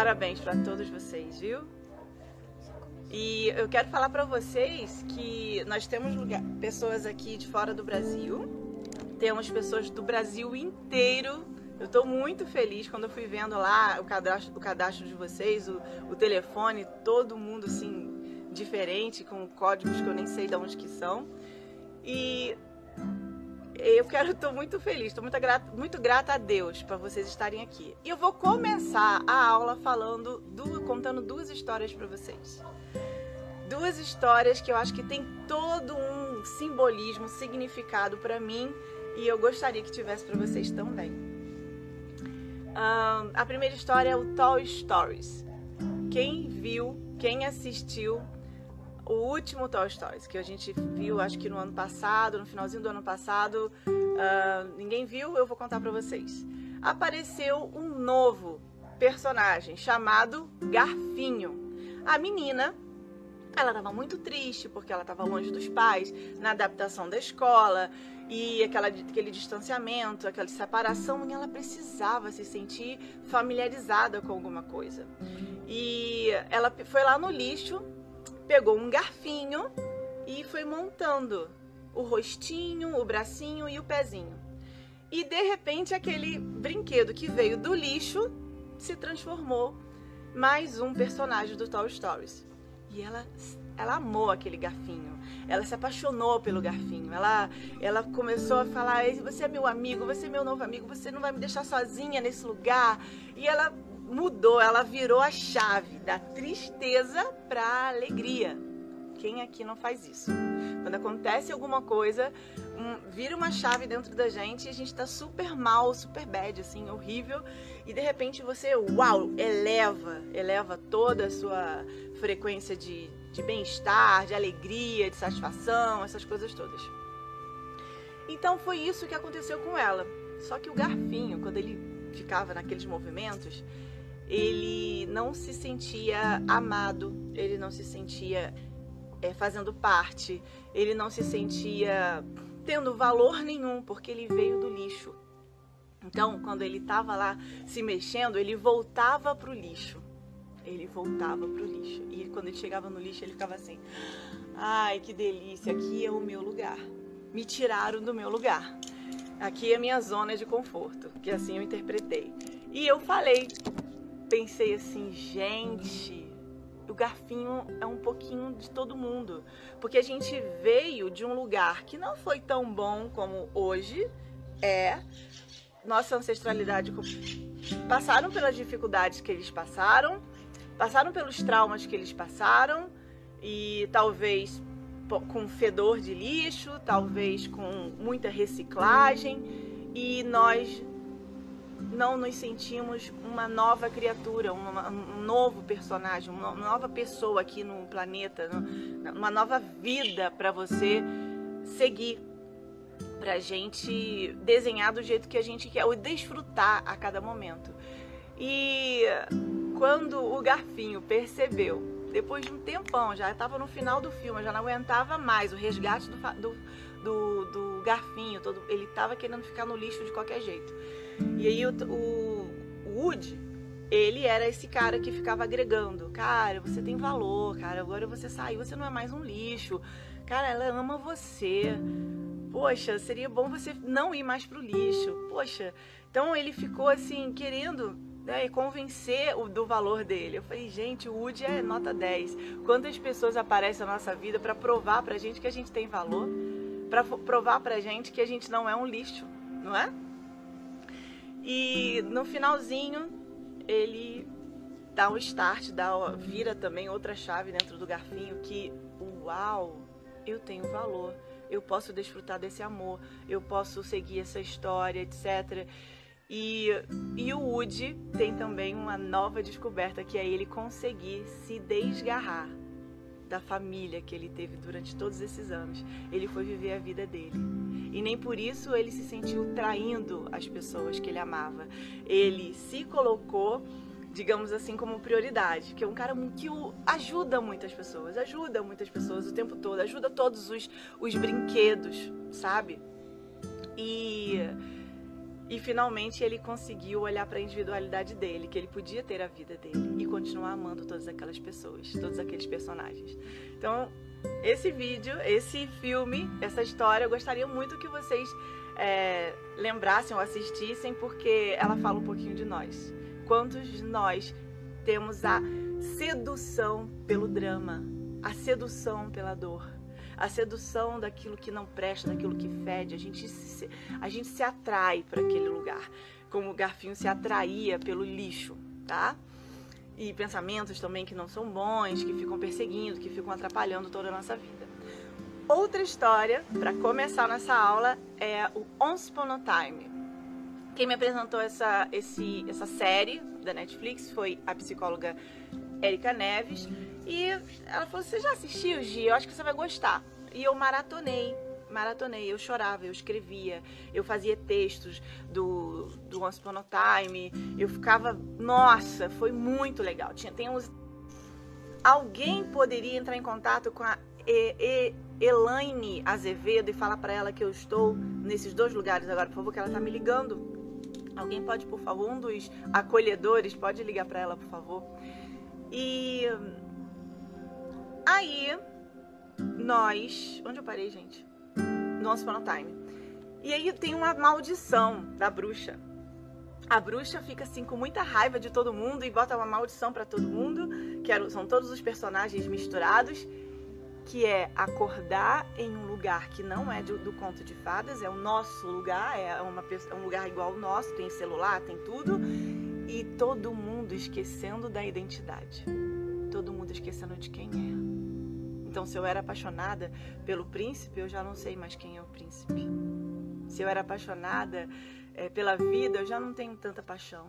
Parabéns para todos vocês, viu? E eu quero falar para vocês que nós temos lugar, pessoas aqui de fora do Brasil, temos pessoas do Brasil inteiro. Eu estou muito feliz quando eu fui vendo lá o cadastro, o cadastro de vocês, o, o telefone, todo mundo assim diferente, com códigos que eu nem sei de onde que são. E eu quero, estou muito feliz, estou muito grata, muito grata a Deus para vocês estarem aqui. E eu vou começar a aula falando, do, contando duas histórias para vocês. Duas histórias que eu acho que tem todo um simbolismo, significado para mim e eu gostaria que tivesse para vocês também. Um, a primeira história é o Toy Stories. Quem viu, quem assistiu o último Toy Stories, que a gente viu acho que no ano passado, no finalzinho do ano passado, uh, ninguém viu, eu vou contar para vocês. Apareceu um novo personagem chamado Garfinho. A menina, ela estava muito triste porque ela estava longe dos pais, na adaptação da escola e aquela, aquele distanciamento, aquela separação, e ela precisava se sentir familiarizada com alguma coisa. E ela foi lá no lixo pegou um garfinho e foi montando o rostinho, o bracinho e o pezinho. E de repente aquele brinquedo que veio do lixo se transformou mais um personagem do Toy Stories. E ela ela amou aquele garfinho. Ela se apaixonou pelo garfinho. Ela ela começou a falar: "Você é meu amigo, você é meu novo amigo, você não vai me deixar sozinha nesse lugar". E ela mudou, ela virou a chave da tristeza para a alegria. Quem aqui não faz isso? Quando acontece alguma coisa, um, vira uma chave dentro da gente e a gente tá super mal, super bad, assim, horrível. E de repente você, uau, eleva, eleva toda a sua frequência de, de bem-estar, de alegria, de satisfação, essas coisas todas. Então foi isso que aconteceu com ela. Só que o garfinho, quando ele ficava naqueles movimentos, ele não se sentia amado, ele não se sentia é, fazendo parte, ele não se sentia tendo valor nenhum, porque ele veio do lixo. Então, quando ele estava lá se mexendo, ele voltava para o lixo. Ele voltava para o lixo. E quando ele chegava no lixo, ele ficava assim: Ai, que delícia, aqui é o meu lugar. Me tiraram do meu lugar. Aqui é a minha zona de conforto, que assim eu interpretei. E eu falei pensei assim, gente, o garfinho é um pouquinho de todo mundo. Porque a gente veio de um lugar que não foi tão bom como hoje é. Nossa ancestralidade passaram pelas dificuldades que eles passaram, passaram pelos traumas que eles passaram e talvez com fedor de lixo, talvez com muita reciclagem e nós não nos sentimos uma nova criatura, uma, um novo personagem, uma nova pessoa aqui no planeta, uma nova vida para você seguir, para a gente desenhar do jeito que a gente quer, ou desfrutar a cada momento. E quando o Garfinho percebeu, depois de um tempão, já estava no final do filme, já não aguentava mais o resgate do, do, do, do Garfinho, todo, ele estava querendo ficar no lixo de qualquer jeito. E aí o, o, Woody, ele era esse cara que ficava agregando. Cara, você tem valor, cara. Agora você saiu, você não é mais um lixo. Cara, ela ama você. Poxa, seria bom você não ir mais pro lixo. Poxa. Então ele ficou assim, querendo né, convencer o, do valor dele. Eu falei, gente, o Woody é nota 10. Quantas pessoas aparecem na nossa vida para provar pra gente que a gente tem valor? Para provar pra gente que a gente não é um lixo, não é? E no finalzinho, ele dá um start, dá, vira também outra chave dentro do garfinho que, uau, eu tenho valor, eu posso desfrutar desse amor, eu posso seguir essa história, etc. E, e o Woody tem também uma nova descoberta, que é ele conseguir se desgarrar da família que ele teve durante todos esses anos. Ele foi viver a vida dele. E nem por isso ele se sentiu traindo as pessoas que ele amava. Ele se colocou, digamos assim, como prioridade, que é um cara que ajuda muitas pessoas, ajuda muitas pessoas o tempo todo, ajuda todos os, os brinquedos, sabe? E E finalmente ele conseguiu olhar para a individualidade dele, que ele podia ter a vida dele e continuar amando todas aquelas pessoas, todos aqueles personagens. Então, esse vídeo, esse filme, essa história, eu gostaria muito que vocês é, lembrassem ou assistissem, porque ela fala um pouquinho de nós. Quantos de nós temos a sedução pelo drama, a sedução pela dor, a sedução daquilo que não presta, daquilo que fede. A gente se, a gente se atrai para aquele lugar, como o garfinho se atraía pelo lixo, tá? E pensamentos também que não são bons, que ficam perseguindo, que ficam atrapalhando toda a nossa vida. Outra história, para começar nossa aula, é o Once Upon a Time. Quem me apresentou essa, esse, essa série da Netflix foi a psicóloga Erika Neves. E ela falou: Você já assistiu, Gi? Eu acho que você vai gostar. E eu maratonei, maratonei. Eu chorava, eu escrevia, eu fazia textos do, do Once Upon a Time. Eu ficava. Nossa, foi muito legal. Tinha, tem uns. Alguém poderia entrar em contato com a e, e, Elaine Azevedo e falar para ela que eu estou nesses dois lugares agora, por favor, que ela está me ligando. Alguém pode, por favor, um dos acolhedores pode ligar para ela, por favor. E aí nós, onde eu parei, gente? Nosso Final Time. E aí tem uma maldição da bruxa. A bruxa fica assim com muita raiva de todo mundo e bota uma maldição para todo mundo, que são todos os personagens misturados, que é acordar em um lugar que não é do, do conto de fadas, é o nosso lugar, é, uma, é um lugar igual ao nosso, tem celular, tem tudo, e todo mundo esquecendo da identidade. Todo mundo esquecendo de quem é. Então, se eu era apaixonada pelo príncipe, eu já não sei mais quem é o príncipe. Se eu era apaixonada é, pela vida, eu já não tenho tanta paixão.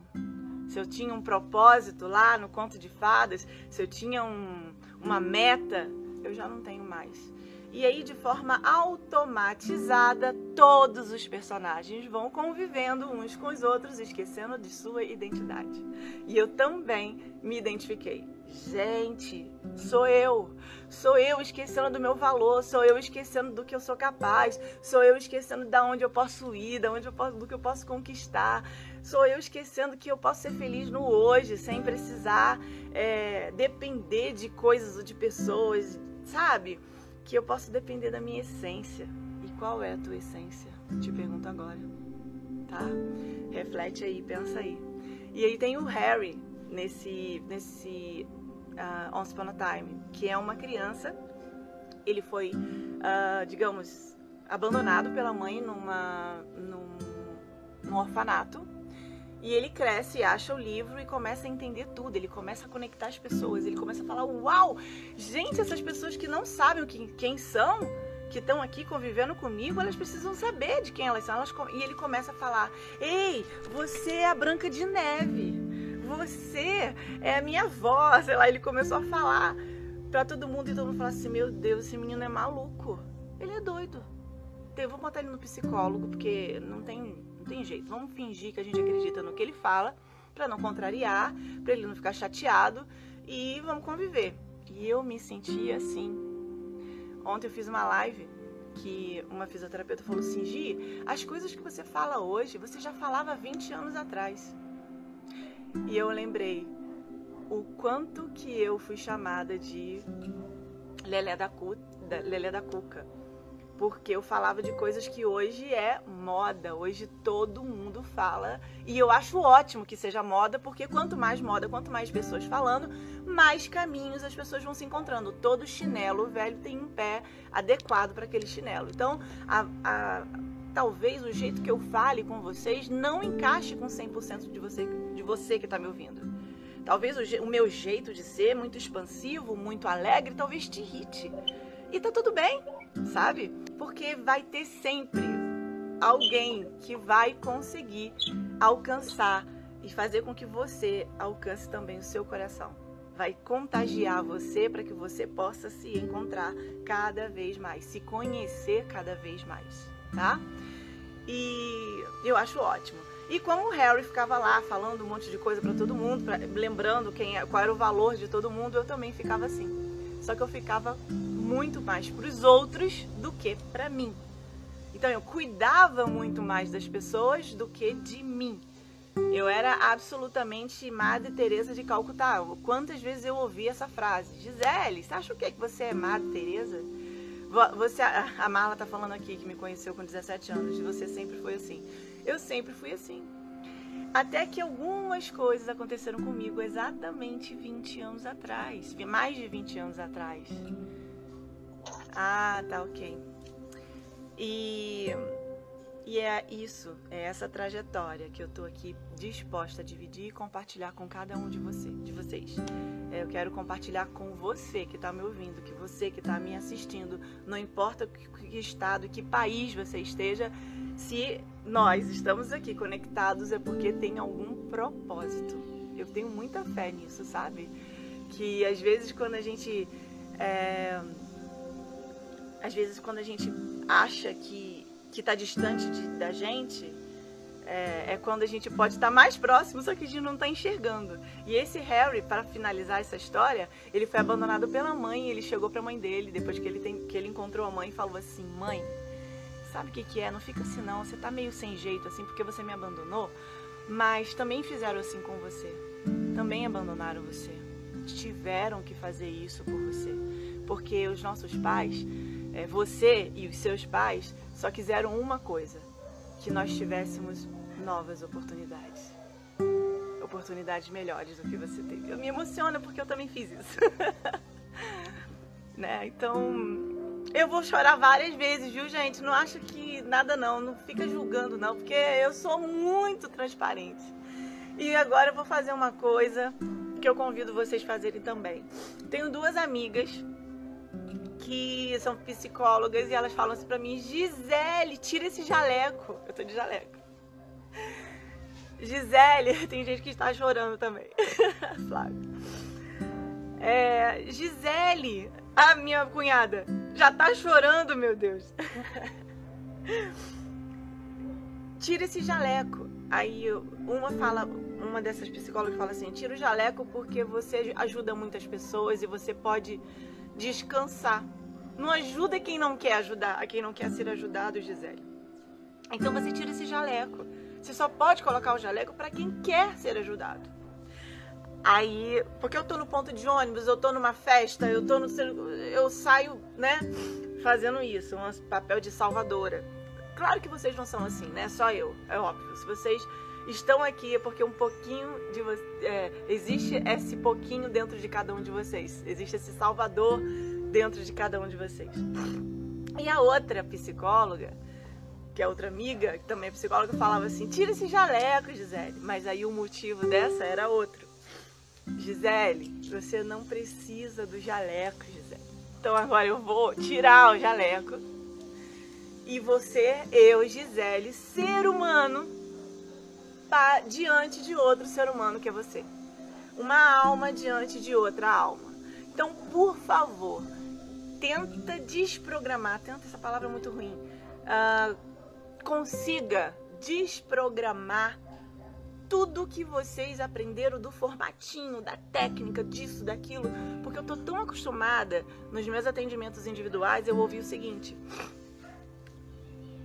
Se eu tinha um propósito lá no conto de fadas, se eu tinha um, uma meta, eu já não tenho mais. E aí, de forma automatizada, todos os personagens vão convivendo uns com os outros, esquecendo de sua identidade. E eu também me identifiquei. Gente, sou eu. Sou eu esquecendo do meu valor, sou eu esquecendo do que eu sou capaz, sou eu esquecendo da onde eu posso ir, da onde eu posso, do que eu posso conquistar. Sou eu esquecendo que eu posso ser feliz no hoje, sem precisar é, depender de coisas ou de pessoas, sabe? que eu posso depender da minha essência. E qual é a tua essência? Te pergunto agora. Tá? Reflete aí, pensa aí. E aí tem o Harry nesse nesse uh, Once Upon a Time, que é uma criança. Ele foi, uh, digamos, abandonado pela mãe numa, num, num orfanato e ele cresce acha o livro e começa a entender tudo. Ele começa a conectar as pessoas. Ele começa a falar: Uau, gente, essas pessoas que não sabem quem, quem são, que estão aqui convivendo comigo, elas precisam saber de quem elas são. Elas, e ele começa a falar: Ei, você é a Branca de Neve. Você é a minha avó. Sei lá, ele começou a falar para todo mundo e todo mundo fala assim: Meu Deus, esse menino é maluco. Ele é doido. Eu vou botar ele no psicólogo, porque não tem não tem jeito. Vamos fingir que a gente acredita no que ele fala, para não contrariar, para ele não ficar chateado e vamos conviver. E eu me senti assim. Ontem eu fiz uma live que uma fisioterapeuta falou assim: Gi, as coisas que você fala hoje, você já falava 20 anos atrás. E eu lembrei o quanto que eu fui chamada de Lelé da, Cu, Lelé da Cuca porque eu falava de coisas que hoje é moda, hoje todo mundo fala, e eu acho ótimo que seja moda, porque quanto mais moda, quanto mais pessoas falando, mais caminhos as pessoas vão se encontrando. Todo chinelo velho tem um pé adequado para aquele chinelo. Então, a, a, talvez o jeito que eu fale com vocês não encaixe com 100% de você, de você que está me ouvindo. Talvez o, o meu jeito de ser, muito expansivo, muito alegre, talvez te irrite. E tá tudo bem, sabe? Porque vai ter sempre alguém que vai conseguir alcançar e fazer com que você alcance também o seu coração. Vai contagiar você para que você possa se encontrar cada vez mais, se conhecer cada vez mais, tá? E eu acho ótimo. E como o Harry ficava lá falando um monte de coisa para todo mundo, pra, lembrando quem, é, qual era o valor de todo mundo, eu também ficava assim. Só que eu ficava muito mais para os outros do que para mim. Então eu cuidava muito mais das pessoas do que de mim. Eu era absolutamente Madre Teresa de Calcutá. Quantas vezes eu ouvi essa frase? Gisele, você acha o que que você é Madre Teresa? Você, a Marla tá falando aqui que me conheceu com 17 anos. Você sempre foi assim. Eu sempre fui assim. Até que algumas coisas aconteceram comigo exatamente 20 anos atrás. Mais de 20 anos atrás. Ah, tá ok. E e é isso, é essa trajetória que eu estou aqui disposta a dividir e compartilhar com cada um de você, de vocês. É, eu quero compartilhar com você que está me ouvindo, que você que está me assistindo, não importa que, que estado, que país você esteja, se nós estamos aqui conectados é porque tem algum propósito. Eu tenho muita fé nisso, sabe? Que às vezes quando a gente é, às vezes quando a gente acha que que está distante de, da gente é, é, quando a gente pode estar tá mais próximo, só que a gente não está enxergando. E esse Harry, para finalizar essa história, ele foi abandonado pela mãe. Ele chegou para a mãe dele depois que ele, tem, que ele encontrou a mãe e falou assim: Mãe, sabe o que, que é? Não fica assim não. Você está meio sem jeito assim porque você me abandonou. Mas também fizeram assim com você. Também abandonaram você. Tiveram que fazer isso por você. Porque os nossos pais, é, você e os seus pais, só quiseram uma coisa: que nós tivéssemos novas oportunidades. Oportunidades melhores do que você teve. Eu me emociono porque eu também fiz isso. né? Então, eu vou chorar várias vezes, viu, gente? Não acha que nada não, não fica julgando não, porque eu sou muito transparente. E agora eu vou fazer uma coisa que eu convido vocês a fazerem também. Tenho duas amigas que são psicólogas e elas falam assim pra mim: Gisele, tira esse jaleco. Eu tô de jaleco. Gisele, tem gente que está chorando também. Flávia. É, Gisele, a minha cunhada, já tá chorando, meu Deus. tira esse jaleco. Aí uma fala, uma dessas psicólogas fala assim: tira o jaleco porque você ajuda muitas pessoas e você pode descansar. Não ajuda quem não quer ajudar, a quem não quer ser ajudado, Gisele. Então você tira esse jaleco. Você só pode colocar o jaleco para quem quer ser ajudado. Aí, porque eu tô no ponto de ônibus, eu tô numa festa, eu tô no eu saio, né, fazendo isso, um papel de salvadora. Claro que vocês não são assim, né? Só eu, é óbvio. Se vocês estão aqui é porque um pouquinho de é, existe esse pouquinho dentro de cada um de vocês. Existe esse salvador dentro de cada um de vocês. E a outra psicóloga, que é outra amiga, que também é psicóloga, falava assim: tira esse jaleco, Gisele. Mas aí o motivo dessa era outro. Gisele, você não precisa do jaleco, Gisele. Então agora eu vou tirar o jaleco. E você, eu, Gisele, ser humano, diante de outro ser humano que é você. Uma alma diante de outra alma. Então, por favor, tenta desprogramar, tenta essa palavra é muito ruim, uh, consiga desprogramar tudo que vocês aprenderam do formatinho, da técnica, disso, daquilo, porque eu tô tão acostumada nos meus atendimentos individuais, eu ouvi o seguinte: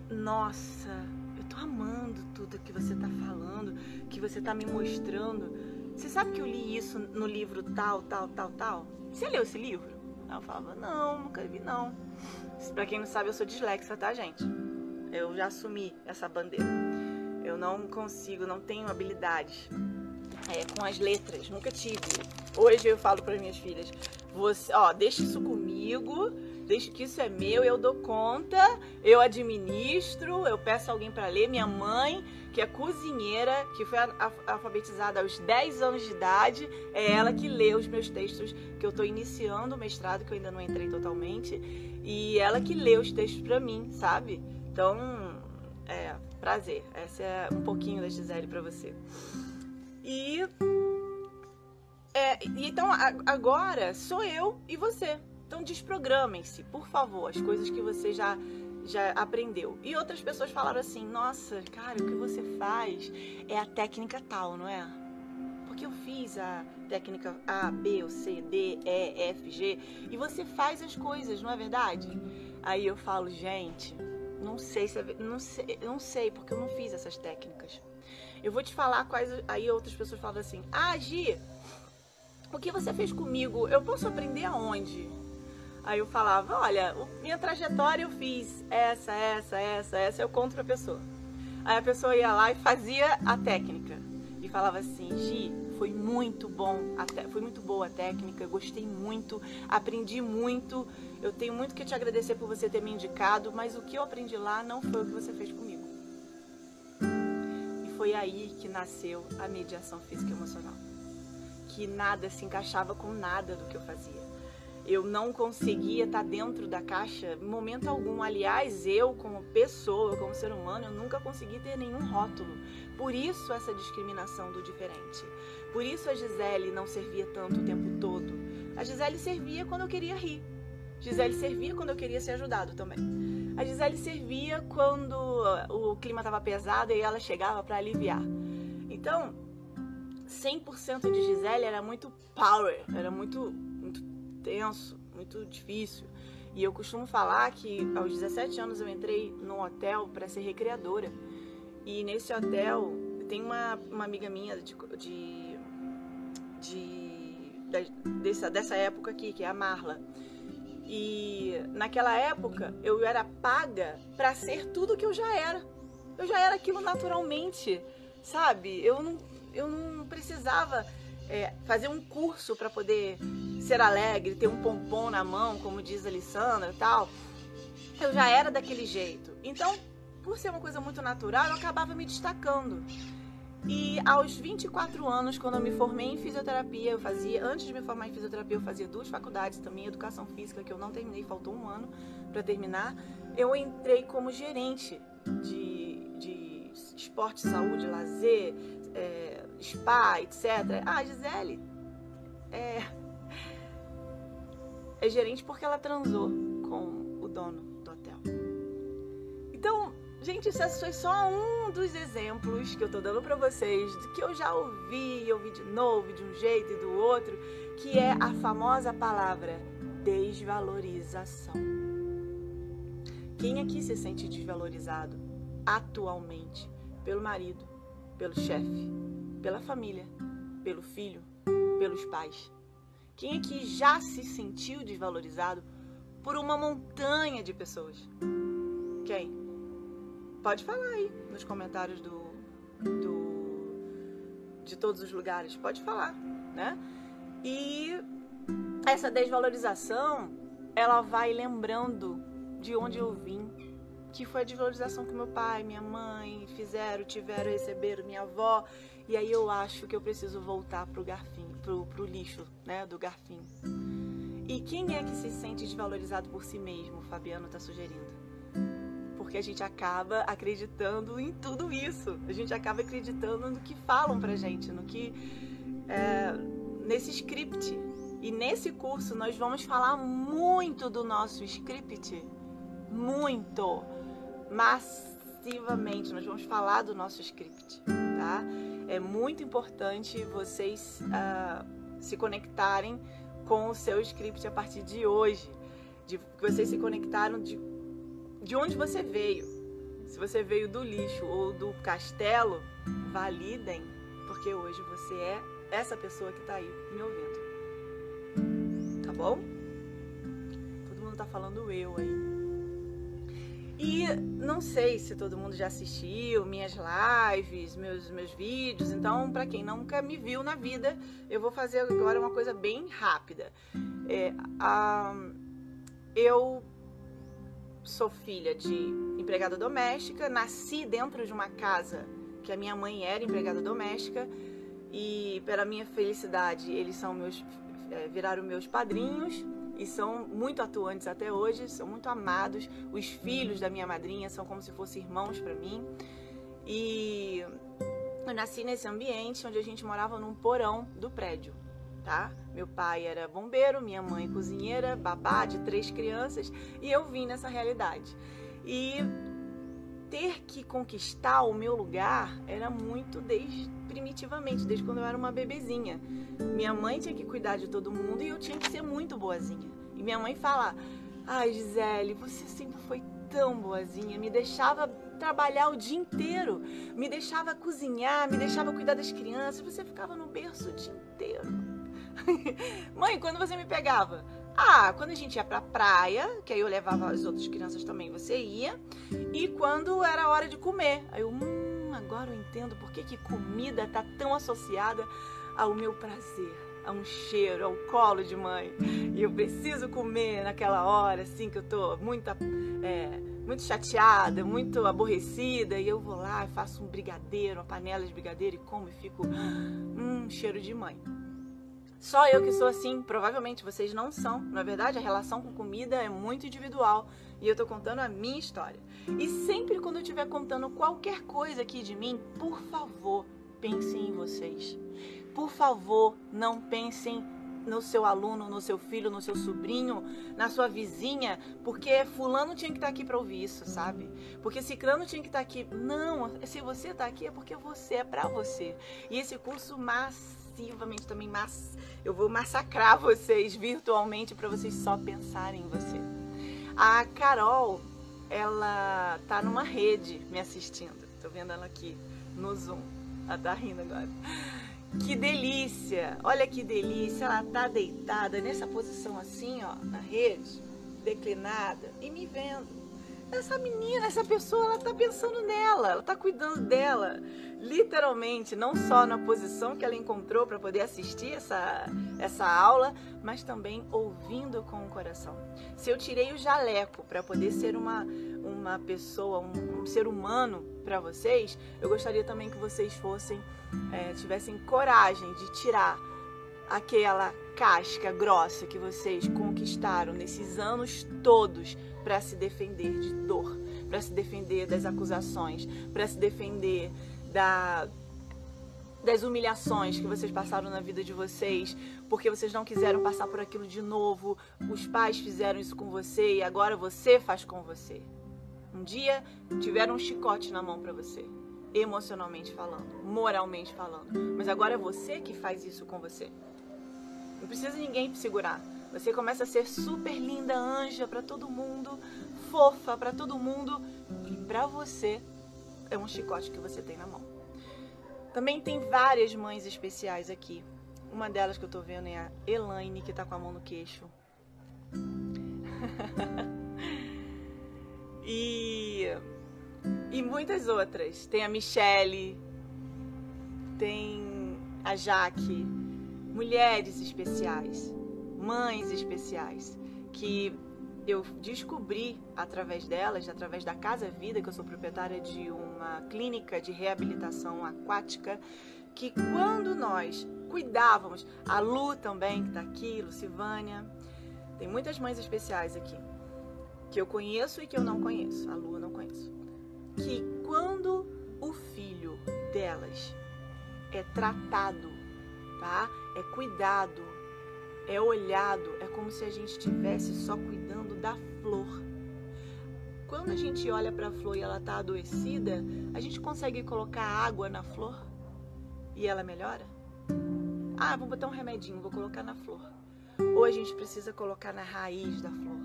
Nossa, tô amando tudo que você tá falando, que você tá me mostrando. Você sabe que eu li isso no livro tal, tal, tal, tal? Você leu esse livro? eu falava, não, nunca vi não. Pra quem não sabe, eu sou dislexa, tá, gente? Eu já assumi essa bandeira. Eu não consigo, não tenho habilidades é, com as letras, nunca tive. Hoje eu falo para minhas filhas, você, ó, deixa isso comigo, deixa que isso é meu, eu dou conta, eu administro, eu peço alguém para ler, minha mãe, que é cozinheira, que foi alfabetizada aos 10 anos de idade, é ela que lê os meus textos, que eu estou iniciando o mestrado, que eu ainda não entrei totalmente, e ela que lê os textos para mim, sabe? Então, é, prazer. Essa é um pouquinho da Gisele para você. E é, então agora sou eu e você. Então desprogramem-se, por favor, as coisas que você já já aprendeu. E outras pessoas falaram assim: "Nossa, cara, o que você faz é a técnica tal, não é?" Porque eu fiz a técnica A, B, ou C, D, E, F, G, e você faz as coisas, não é verdade? Aí eu falo, gente, Não sei se é, não sei, não sei porque eu não fiz essas técnicas. Eu vou te falar quais aí outras pessoas falam assim: "Ah, Gi, o que você fez comigo? Eu posso aprender aonde?" Aí eu falava: "Olha, minha trajetória eu fiz essa, essa, essa, essa, eu conto pra pessoa." Aí a pessoa ia lá e fazia a técnica e falava assim: "Gi, foi muito bom, foi muito boa a técnica, gostei muito, aprendi muito. Eu tenho muito que te agradecer por você ter me indicado, mas o que eu aprendi lá não foi o que você fez comigo. E foi aí que nasceu a mediação física e emocional. Que nada se encaixava com nada do que eu fazia. Eu não conseguia estar dentro da caixa em momento algum. Aliás, eu, como pessoa, como ser humano, eu nunca consegui ter nenhum rótulo. Por isso, essa discriminação do diferente. Por isso, a Gisele não servia tanto o tempo todo. A Gisele servia quando eu queria rir. Gisele servia quando eu queria ser ajudado também. A Gisele servia quando o clima estava pesado e ela chegava para aliviar. Então, 100% de Gisele era muito power, era muito, muito tenso, muito difícil. E eu costumo falar que aos 17 anos eu entrei num hotel para ser recreadora. E nesse hotel tem uma, uma amiga minha de, de, de, dessa, dessa época aqui, que é a Marla. E naquela época eu era paga para ser tudo que eu já era. Eu já era aquilo naturalmente, sabe? Eu não, eu não precisava é, fazer um curso para poder ser alegre, ter um pompom na mão, como diz a Alessandra e tal. Eu já era daquele jeito. Então, por ser uma coisa muito natural, eu acabava me destacando. E aos 24 anos, quando eu me formei em fisioterapia, eu fazia, antes de me formar em fisioterapia, eu fazia duas faculdades também, educação física, que eu não terminei, faltou um ano para terminar. Eu entrei como gerente de, de esporte, saúde, lazer, é, spa, etc. Ah, Gisele é, é gerente porque ela transou com o dono do hotel. Então, Gente, isso foi só um dos exemplos que eu tô dando para vocês, que eu já ouvi, ouvi de novo, de um jeito e do outro, que é a famosa palavra desvalorização. Quem aqui se sente desvalorizado atualmente pelo marido, pelo chefe, pela família, pelo filho, pelos pais? Quem aqui já se sentiu desvalorizado por uma montanha de pessoas? Quem? Pode falar aí nos comentários do, do de todos os lugares. Pode falar, né? E essa desvalorização, ela vai lembrando de onde eu vim, que foi a desvalorização que meu pai, minha mãe fizeram, tiveram, receberam, minha avó. E aí eu acho que eu preciso voltar pro garfinho, pro, pro lixo, né, do garfinho. E quem é que se sente desvalorizado por si mesmo? O Fabiano está sugerindo porque a gente acaba acreditando em tudo isso. A gente acaba acreditando no que falam pra gente, no que. É, nesse script. E nesse curso nós vamos falar muito do nosso script. Muito. Massivamente. Nós vamos falar do nosso script, tá? É muito importante vocês uh, se conectarem com o seu script a partir de hoje. De que vocês se conectaram de de onde você veio. Se você veio do lixo ou do castelo, validem, porque hoje você é essa pessoa que está aí me ouvindo. Tá bom? Todo mundo tá falando eu aí. E não sei se todo mundo já assistiu minhas lives, meus, meus vídeos. Então, para quem nunca me viu na vida, eu vou fazer agora uma coisa bem rápida. É, eu sou filha de empregada doméstica, nasci dentro de uma casa que a minha mãe era empregada doméstica e pela minha felicidade eles são meus é, viraram meus padrinhos e são muito atuantes até hoje, são muito amados. Os filhos da minha madrinha são como se fossem irmãos para mim. E eu nasci nesse ambiente onde a gente morava num porão do prédio tá? Meu pai era bombeiro, minha mãe cozinheira, babá de três crianças e eu vim nessa realidade. E ter que conquistar o meu lugar era muito desde primitivamente, desde quando eu era uma bebezinha. Minha mãe tinha que cuidar de todo mundo e eu tinha que ser muito boazinha. E minha mãe fala: "Ai, Gisele, você sempre foi tão boazinha, me deixava trabalhar o dia inteiro, me deixava cozinhar, me deixava cuidar das crianças. Você ficava no berço o dia inteiro. Mãe, quando você me pegava? Ah, quando a gente ia pra praia, que aí eu levava as outras crianças também, você ia. E quando era hora de comer. Aí eu, hum, agora eu entendo por que, que comida tá tão associada ao meu prazer a um cheiro, ao colo de mãe. E eu preciso comer naquela hora, assim, que eu tô muito, é, muito chateada, muito aborrecida. E eu vou lá e faço um brigadeiro, uma panela de brigadeiro e como e fico, hum, cheiro de mãe. Só eu que sou assim, provavelmente vocês não são. Na verdade, a relação com comida é muito individual e eu tô contando a minha história. E sempre quando eu estiver contando qualquer coisa aqui de mim, por favor, pensem em vocês. Por favor, não pensem no seu aluno, no seu filho, no seu sobrinho, na sua vizinha, porque fulano tinha que estar tá aqui para ouvir isso, sabe? Porque ciclano tinha que estar tá aqui. Não, se você está aqui é porque você é para você. E esse curso massivamente também mass... eu vou massacrar vocês virtualmente para vocês só pensarem em você. A Carol, ela tá numa rede me assistindo. Tô vendo ela aqui no Zoom. Ela tá rindo agora. Que delícia! Olha que delícia! Ela tá deitada nessa posição assim, ó, na rede, declinada e me vendo. Essa menina, essa pessoa, ela tá pensando nela, ela tá cuidando dela, literalmente, não só na posição que ela encontrou para poder assistir essa, essa aula, mas também ouvindo com o coração. Se eu tirei o jaleco para poder ser uma, uma pessoa, um, um ser humano para vocês, eu gostaria também que vocês fossem, é, tivessem coragem de tirar aquela casca grossa que vocês conquistaram nesses anos todos para se defender de dor, para se defender das acusações, para se defender da das humilhações que vocês passaram na vida de vocês, porque vocês não quiseram passar por aquilo de novo, os pais fizeram isso com você e agora você faz com você. Um dia tiveram um chicote na mão para você, emocionalmente falando, moralmente falando, mas agora é você que faz isso com você. Não precisa ninguém te segurar. Você começa a ser super linda, anja para todo mundo, fofa para todo mundo e para você é um chicote que você tem na mão. Também tem várias mães especiais aqui. Uma delas que eu tô vendo é a Elaine, que tá com a mão no queixo. e e muitas outras. Tem a Michelle, tem a Jaque, mulheres especiais mães especiais que eu descobri através delas, através da Casa Vida, que eu sou proprietária de uma clínica de reabilitação aquática, que quando nós cuidávamos, a Lu também, que está aqui, Lucivânia, tem muitas mães especiais aqui, que eu conheço e que eu não conheço, a Lu eu não conheço, que quando o filho delas é tratado, tá? É cuidado, é olhado, é como se a gente estivesse só cuidando da flor. Quando a gente olha para a flor e ela está adoecida, a gente consegue colocar água na flor e ela melhora? Ah, vou botar um remedinho, vou colocar na flor. Ou a gente precisa colocar na raiz da flor.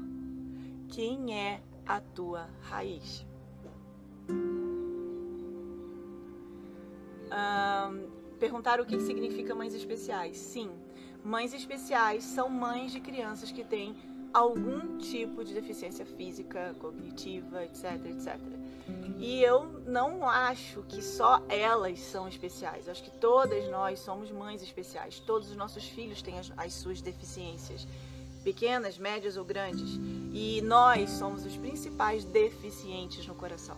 Quem é a tua raiz? Um, perguntaram o que significa mães especiais. Sim, Mães especiais são mães de crianças que têm algum tipo de deficiência física, cognitiva, etc, etc. E eu não acho que só elas são especiais. Eu acho que todas nós somos mães especiais. Todos os nossos filhos têm as, as suas deficiências, pequenas, médias ou grandes. E nós somos os principais deficientes no coração,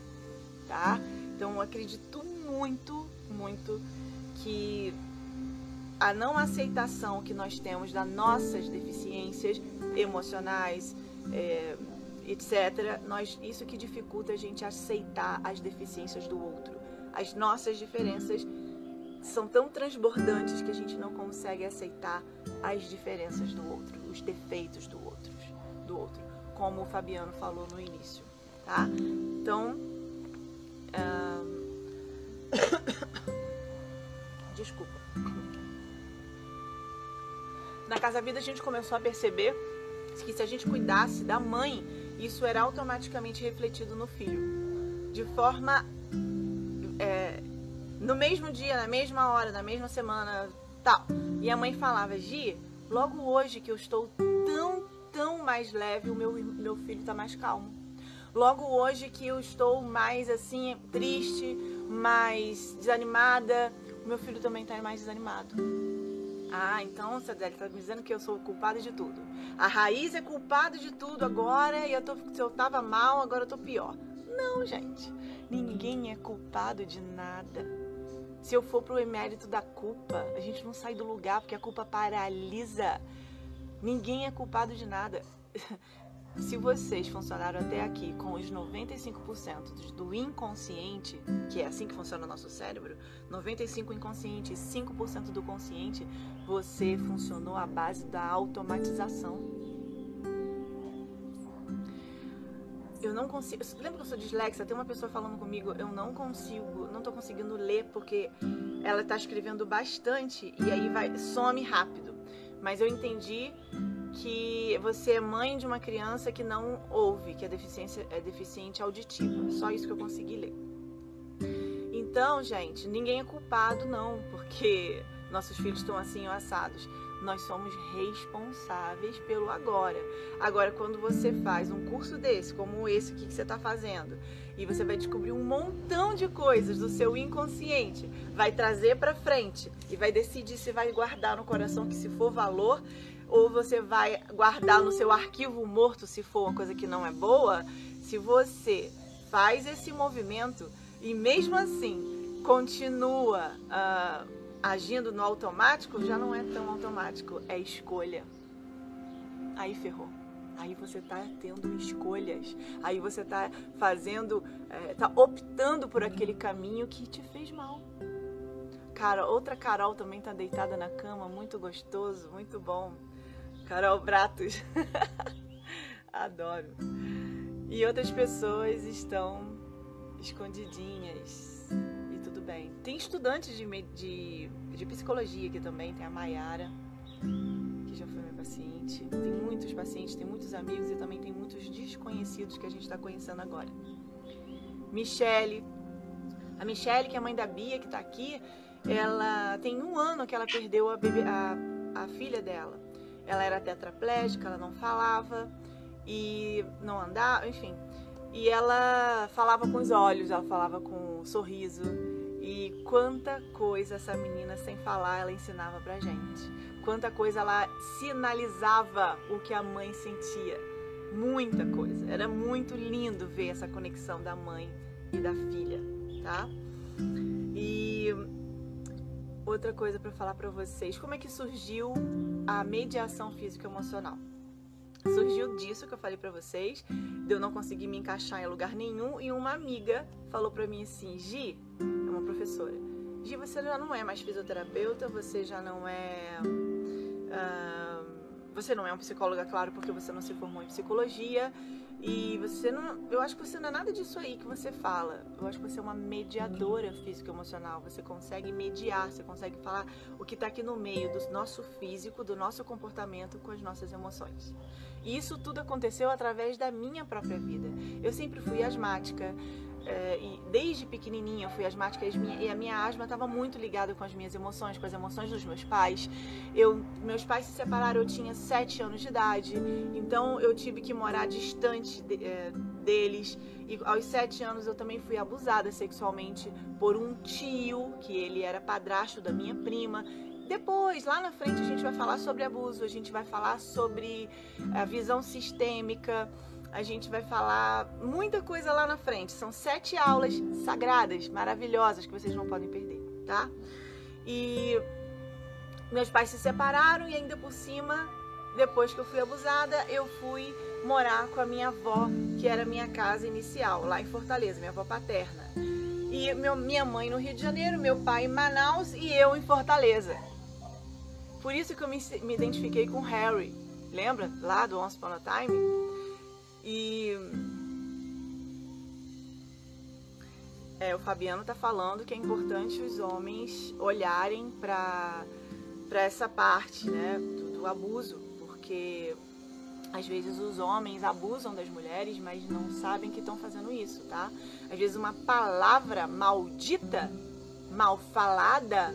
tá? Então eu acredito muito, muito que a não aceitação que nós temos das nossas deficiências emocionais, é, etc., nós, isso que dificulta a gente aceitar as deficiências do outro. As nossas diferenças são tão transbordantes que a gente não consegue aceitar as diferenças do outro, os defeitos do outro, do outro, como o Fabiano falou no início, tá? Então, desculpa. Na Casa Vida a gente começou a perceber que se a gente cuidasse da mãe isso era automaticamente refletido no filho. De forma. É, no mesmo dia, na mesma hora, na mesma semana, tal. E a mãe falava: Gi, logo hoje que eu estou tão, tão mais leve, o meu, meu filho está mais calmo. Logo hoje que eu estou mais assim, triste, mais desanimada, o meu filho também está mais desanimado. Ah, então, Cedele, está me dizendo que eu sou culpada de tudo. A raiz é culpada de tudo agora e eu tô, se eu tava mal, agora eu tô pior. Não, gente. Ninguém é culpado de nada. Se eu for pro emérito da culpa, a gente não sai do lugar porque a culpa paralisa. Ninguém é culpado de nada. Se vocês funcionaram até aqui com os 95% do inconsciente, que é assim que funciona o nosso cérebro, 95% inconsciente e 5% do consciente, você funcionou à base da automatização. Eu não consigo. Lembra que eu sou dislexa? Tem uma pessoa falando comigo, eu não consigo, não tô conseguindo ler porque ela tá escrevendo bastante e aí vai some rápido. Mas eu entendi que você é mãe de uma criança que não ouve, que é, deficiência, é deficiente auditiva. Só isso que eu consegui ler. Então, gente, ninguém é culpado, não, porque nossos filhos estão assim ou assados. Nós somos responsáveis pelo agora. Agora, quando você faz um curso desse, como esse que você está fazendo, e você vai descobrir um montão de coisas do seu inconsciente, vai trazer para frente e vai decidir se vai guardar no coração que se for valor, ou você vai guardar no seu arquivo morto se for uma coisa que não é boa, se você faz esse movimento e mesmo assim continua uh, agindo no automático, já não é tão automático, é escolha. Aí ferrou. Aí você está tendo escolhas. Aí você está fazendo, está é, optando por aquele caminho que te fez mal. Cara, outra Carol também está deitada na cama, muito gostoso, muito bom. Carol Bratos. Adoro. E outras pessoas estão escondidinhas. E tudo bem. Tem estudantes de, de, de psicologia aqui também, tem a Maiara, que já foi minha paciente. Tem muitos pacientes, tem muitos amigos e também tem muitos desconhecidos que a gente está conhecendo agora. Michele. A Michele, que é a mãe da Bia, que está aqui, ela tem um ano que ela perdeu a, a, a filha dela. Ela era tetraplégica, ela não falava e não andava, enfim. E ela falava com os olhos, ela falava com um sorriso. E quanta coisa essa menina, sem falar, ela ensinava pra gente. Quanta coisa ela sinalizava o que a mãe sentia. Muita coisa. Era muito lindo ver essa conexão da mãe e da filha, tá? E outra coisa para falar para vocês, como é que surgiu a mediação físico emocional? Surgiu disso que eu falei para vocês, de eu não conseguir me encaixar em lugar nenhum e uma amiga falou para mim assim, Gi, é uma professora, Gi, você já não é mais fisioterapeuta, você já não é uh, você não é um psicóloga, claro, porque você não se formou em psicologia e você não. Eu acho que você não é nada disso aí que você fala. Eu acho que você é uma mediadora físico-emocional. Você consegue mediar, você consegue falar o que está aqui no meio do nosso físico, do nosso comportamento com as nossas emoções. E isso tudo aconteceu através da minha própria vida. Eu sempre fui asmática. É, e desde pequenininha eu fui asmática e a minha asma estava muito ligada com as minhas emoções, com as emoções dos meus pais. Eu, meus pais se separaram, eu tinha sete anos de idade, então eu tive que morar distante de, é, deles. E aos sete anos eu também fui abusada sexualmente por um tio, que ele era padrasto da minha prima. Depois, lá na frente, a gente vai falar sobre abuso, a gente vai falar sobre a visão sistêmica a gente vai falar muita coisa lá na frente. São sete aulas sagradas, maravilhosas, que vocês não podem perder, tá? E meus pais se separaram e ainda por cima, depois que eu fui abusada, eu fui morar com a minha avó, que era minha casa inicial, lá em Fortaleza, minha avó paterna. E meu, minha mãe no Rio de Janeiro, meu pai em Manaus e eu em Fortaleza. Por isso que eu me, me identifiquei com Harry. Lembra? Lá do Once Upon a Time? E é, o Fabiano está falando que é importante os homens olharem para essa parte né, do, do, abuso, porque Às vezes os homens abusam das mulheres, mas não sabem que estão fazendo isso, tá? Às vezes uma palavra maldita, mal falada,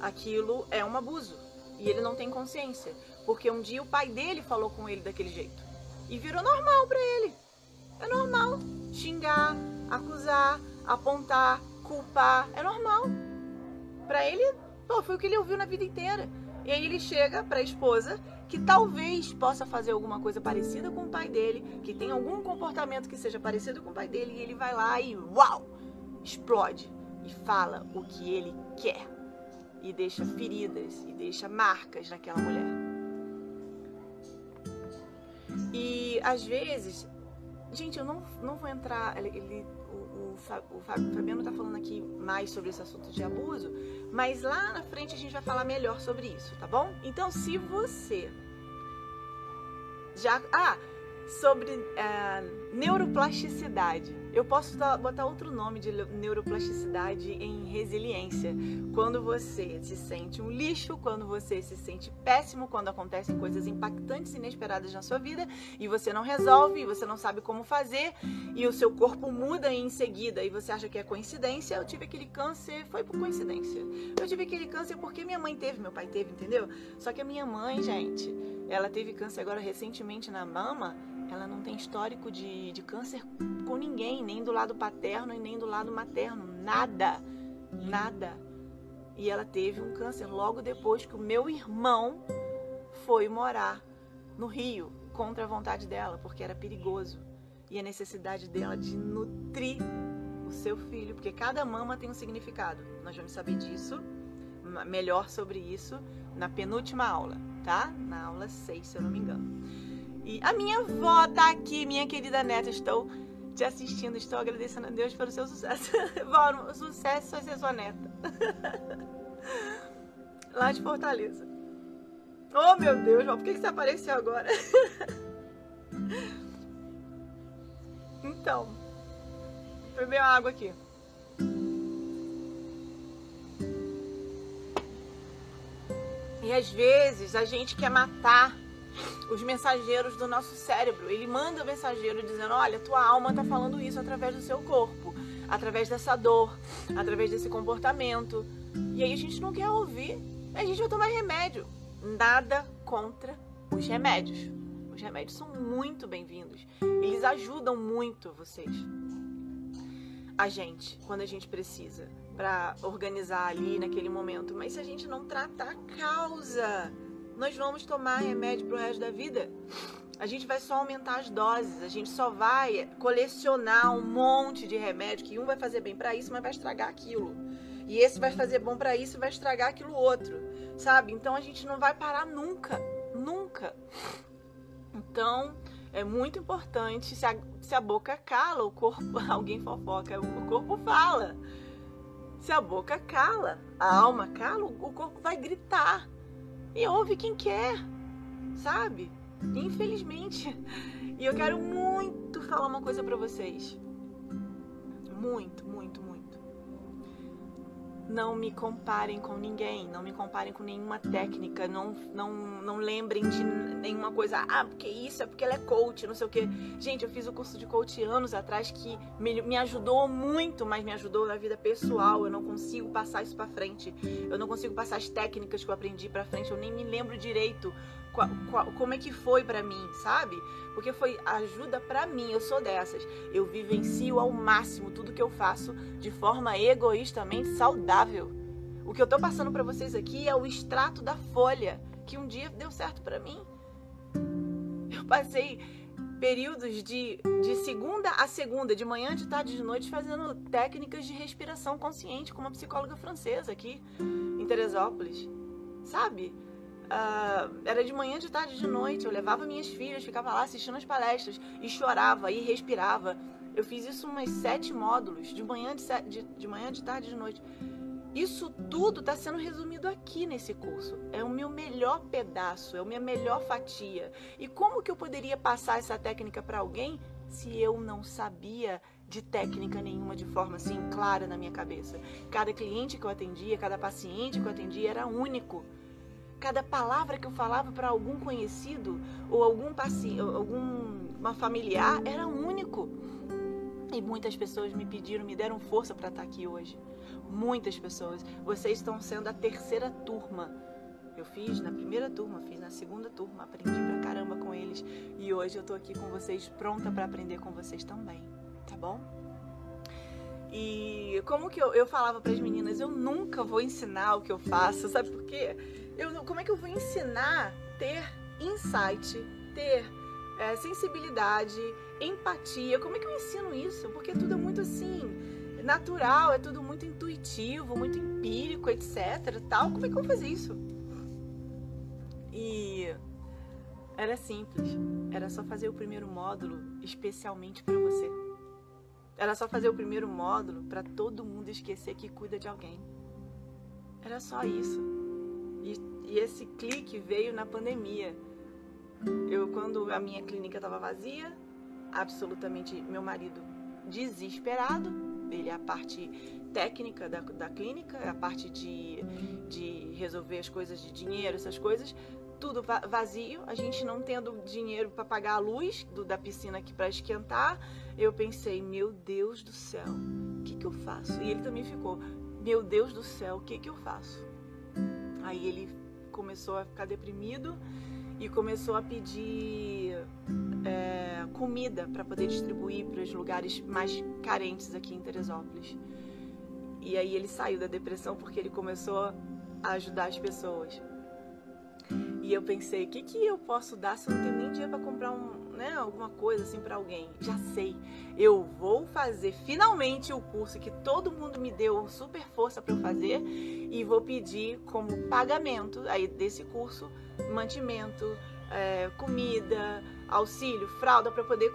aquilo é um abuso. E ele não tem consciência. Porque um dia o pai dele falou com ele daquele jeito. E virou normal para ele. É normal xingar, acusar, apontar, culpar. É normal. Para ele, pô, foi o que ele ouviu na vida inteira. E aí ele chega para a esposa que talvez possa fazer alguma coisa parecida com o pai dele, que tem algum comportamento que seja parecido com o pai dele, e ele vai lá e uau! Explode e fala o que ele quer. E deixa feridas e deixa marcas naquela mulher. E às vezes, gente, eu não, não vou entrar. Ele, o, o, o Fabiano está falando aqui mais sobre esse assunto de abuso, mas lá na frente a gente vai falar melhor sobre isso, tá bom? Então, se você já. Ah, sobre uh, neuroplasticidade. Eu posso botar outro nome de neuroplasticidade em resiliência. Quando você se sente um lixo, quando você se sente péssimo, quando acontecem coisas impactantes e inesperadas na sua vida e você não resolve, você não sabe como fazer e o seu corpo muda em seguida e você acha que é coincidência. Eu tive aquele câncer, foi por coincidência. Eu tive aquele câncer porque minha mãe teve, meu pai teve, entendeu? Só que a minha mãe, gente, ela teve câncer agora recentemente na mama ela não tem histórico de, de câncer com ninguém, nem do lado paterno e nem do lado materno. Nada. Nada. E ela teve um câncer logo depois que o meu irmão foi morar no Rio contra a vontade dela, porque era perigoso. E a necessidade dela de nutrir o seu filho, porque cada mama tem um significado. Nós vamos saber disso, melhor sobre isso, na penúltima aula, tá? Na aula 6, se eu não me engano. E a minha avó tá aqui, minha querida neta. Estou te assistindo, estou agradecendo a Deus pelo seu sucesso. vó, sucesso é ser sua neta. Lá de Fortaleza. Oh, meu Deus, vó, por que, que você apareceu agora? então, beber água aqui. E às vezes a gente quer matar os mensageiros do nosso cérebro. Ele manda o mensageiro dizendo: Olha, tua alma está falando isso através do seu corpo, através dessa dor, através desse comportamento. E aí a gente não quer ouvir, a gente vai tomar remédio. Nada contra os remédios. Os remédios são muito bem-vindos. Eles ajudam muito vocês. A gente, quando a gente precisa, para organizar ali naquele momento. Mas se a gente não tratar a causa, nós vamos tomar remédio pro resto da vida. A gente vai só aumentar as doses, a gente só vai colecionar um monte de remédio que um vai fazer bem para isso, mas vai estragar aquilo. E esse vai fazer bom para isso e vai estragar aquilo outro, sabe? Então a gente não vai parar nunca, nunca. Então, é muito importante. Se a, se a boca cala, o corpo. Alguém fofoca, o corpo fala. Se a boca cala, a alma cala, o corpo vai gritar. E ouve quem quer, sabe? Infelizmente. E eu quero muito falar uma coisa para vocês. Muito, muito, muito. Não me comparem com ninguém, não me comparem com nenhuma técnica, não, não, não lembrem de nenhuma coisa, ah, porque isso é porque ela é coach, não sei o quê. Gente, eu fiz o curso de coach anos atrás que me, me ajudou muito, mas me ajudou na vida pessoal. Eu não consigo passar isso para frente. Eu não consigo passar as técnicas que eu aprendi para frente. Eu nem me lembro direito como é que foi para mim, sabe? Porque foi ajuda para mim, eu sou dessas. Eu vivencio ao máximo tudo que eu faço de forma egoístamente saudável. O que eu tô passando para vocês aqui é o extrato da folha que um dia deu certo para mim. Eu passei períodos de, de segunda a segunda, de manhã, de tarde, de noite, fazendo técnicas de respiração consciente com uma psicóloga francesa aqui em Teresópolis. Sabe? Uh, era de manhã, de tarde, de noite. Eu levava minhas filhas, ficava lá assistindo as palestras e chorava e respirava. Eu fiz isso umas sete módulos, de manhã, de, de, de manhã, de tarde, de noite. Isso tudo está sendo resumido aqui nesse curso. É o meu melhor pedaço, é a minha melhor fatia. E como que eu poderia passar essa técnica para alguém se eu não sabia de técnica nenhuma de forma assim clara na minha cabeça? Cada cliente que eu atendia, cada paciente que eu atendia era único. Cada palavra que eu falava para algum conhecido ou algum paciente, algum familiar era único. E muitas pessoas me pediram, me deram força para estar aqui hoje. Muitas pessoas. Vocês estão sendo a terceira turma. Eu fiz na primeira turma, fiz na segunda turma, aprendi pra caramba com eles. E hoje eu tô aqui com vocês, pronta para aprender com vocês também. Tá bom? E como que eu, eu falava para as meninas, eu nunca vou ensinar o que eu faço, sabe por quê? Eu, como é que eu vou ensinar ter insight, ter é, sensibilidade, empatia? Como é que eu ensino isso? Porque tudo é muito assim natural, é tudo muito intuitivo, muito empírico, etc. Tal. Como é que eu vou fazer isso? E era simples. Era só fazer o primeiro módulo especialmente para você. Era só fazer o primeiro módulo para todo mundo esquecer que cuida de alguém. Era só isso. E, e esse clique veio na pandemia. Eu, quando a minha clínica estava vazia, absolutamente meu marido desesperado, ele é a parte técnica da, da clínica, a parte de, de resolver as coisas de dinheiro, essas coisas, tudo vazio, a gente não tendo dinheiro para pagar a luz do, da piscina aqui para esquentar. Eu pensei, meu Deus do céu, o que, que eu faço? E ele também ficou, meu Deus do céu, o que, que eu faço? Aí ele começou a ficar deprimido e começou a pedir é, comida para poder distribuir para os lugares mais carentes aqui em Teresópolis. E aí ele saiu da depressão porque ele começou a ajudar as pessoas. E eu pensei, o que, que eu posso dar se eu não tenho nem dinheiro para comprar um, né, alguma coisa assim para alguém? Já sei, eu vou fazer finalmente o curso que todo mundo me deu super força para eu fazer e vou pedir como pagamento aí desse curso mantimento, é, comida, auxílio, fralda para poder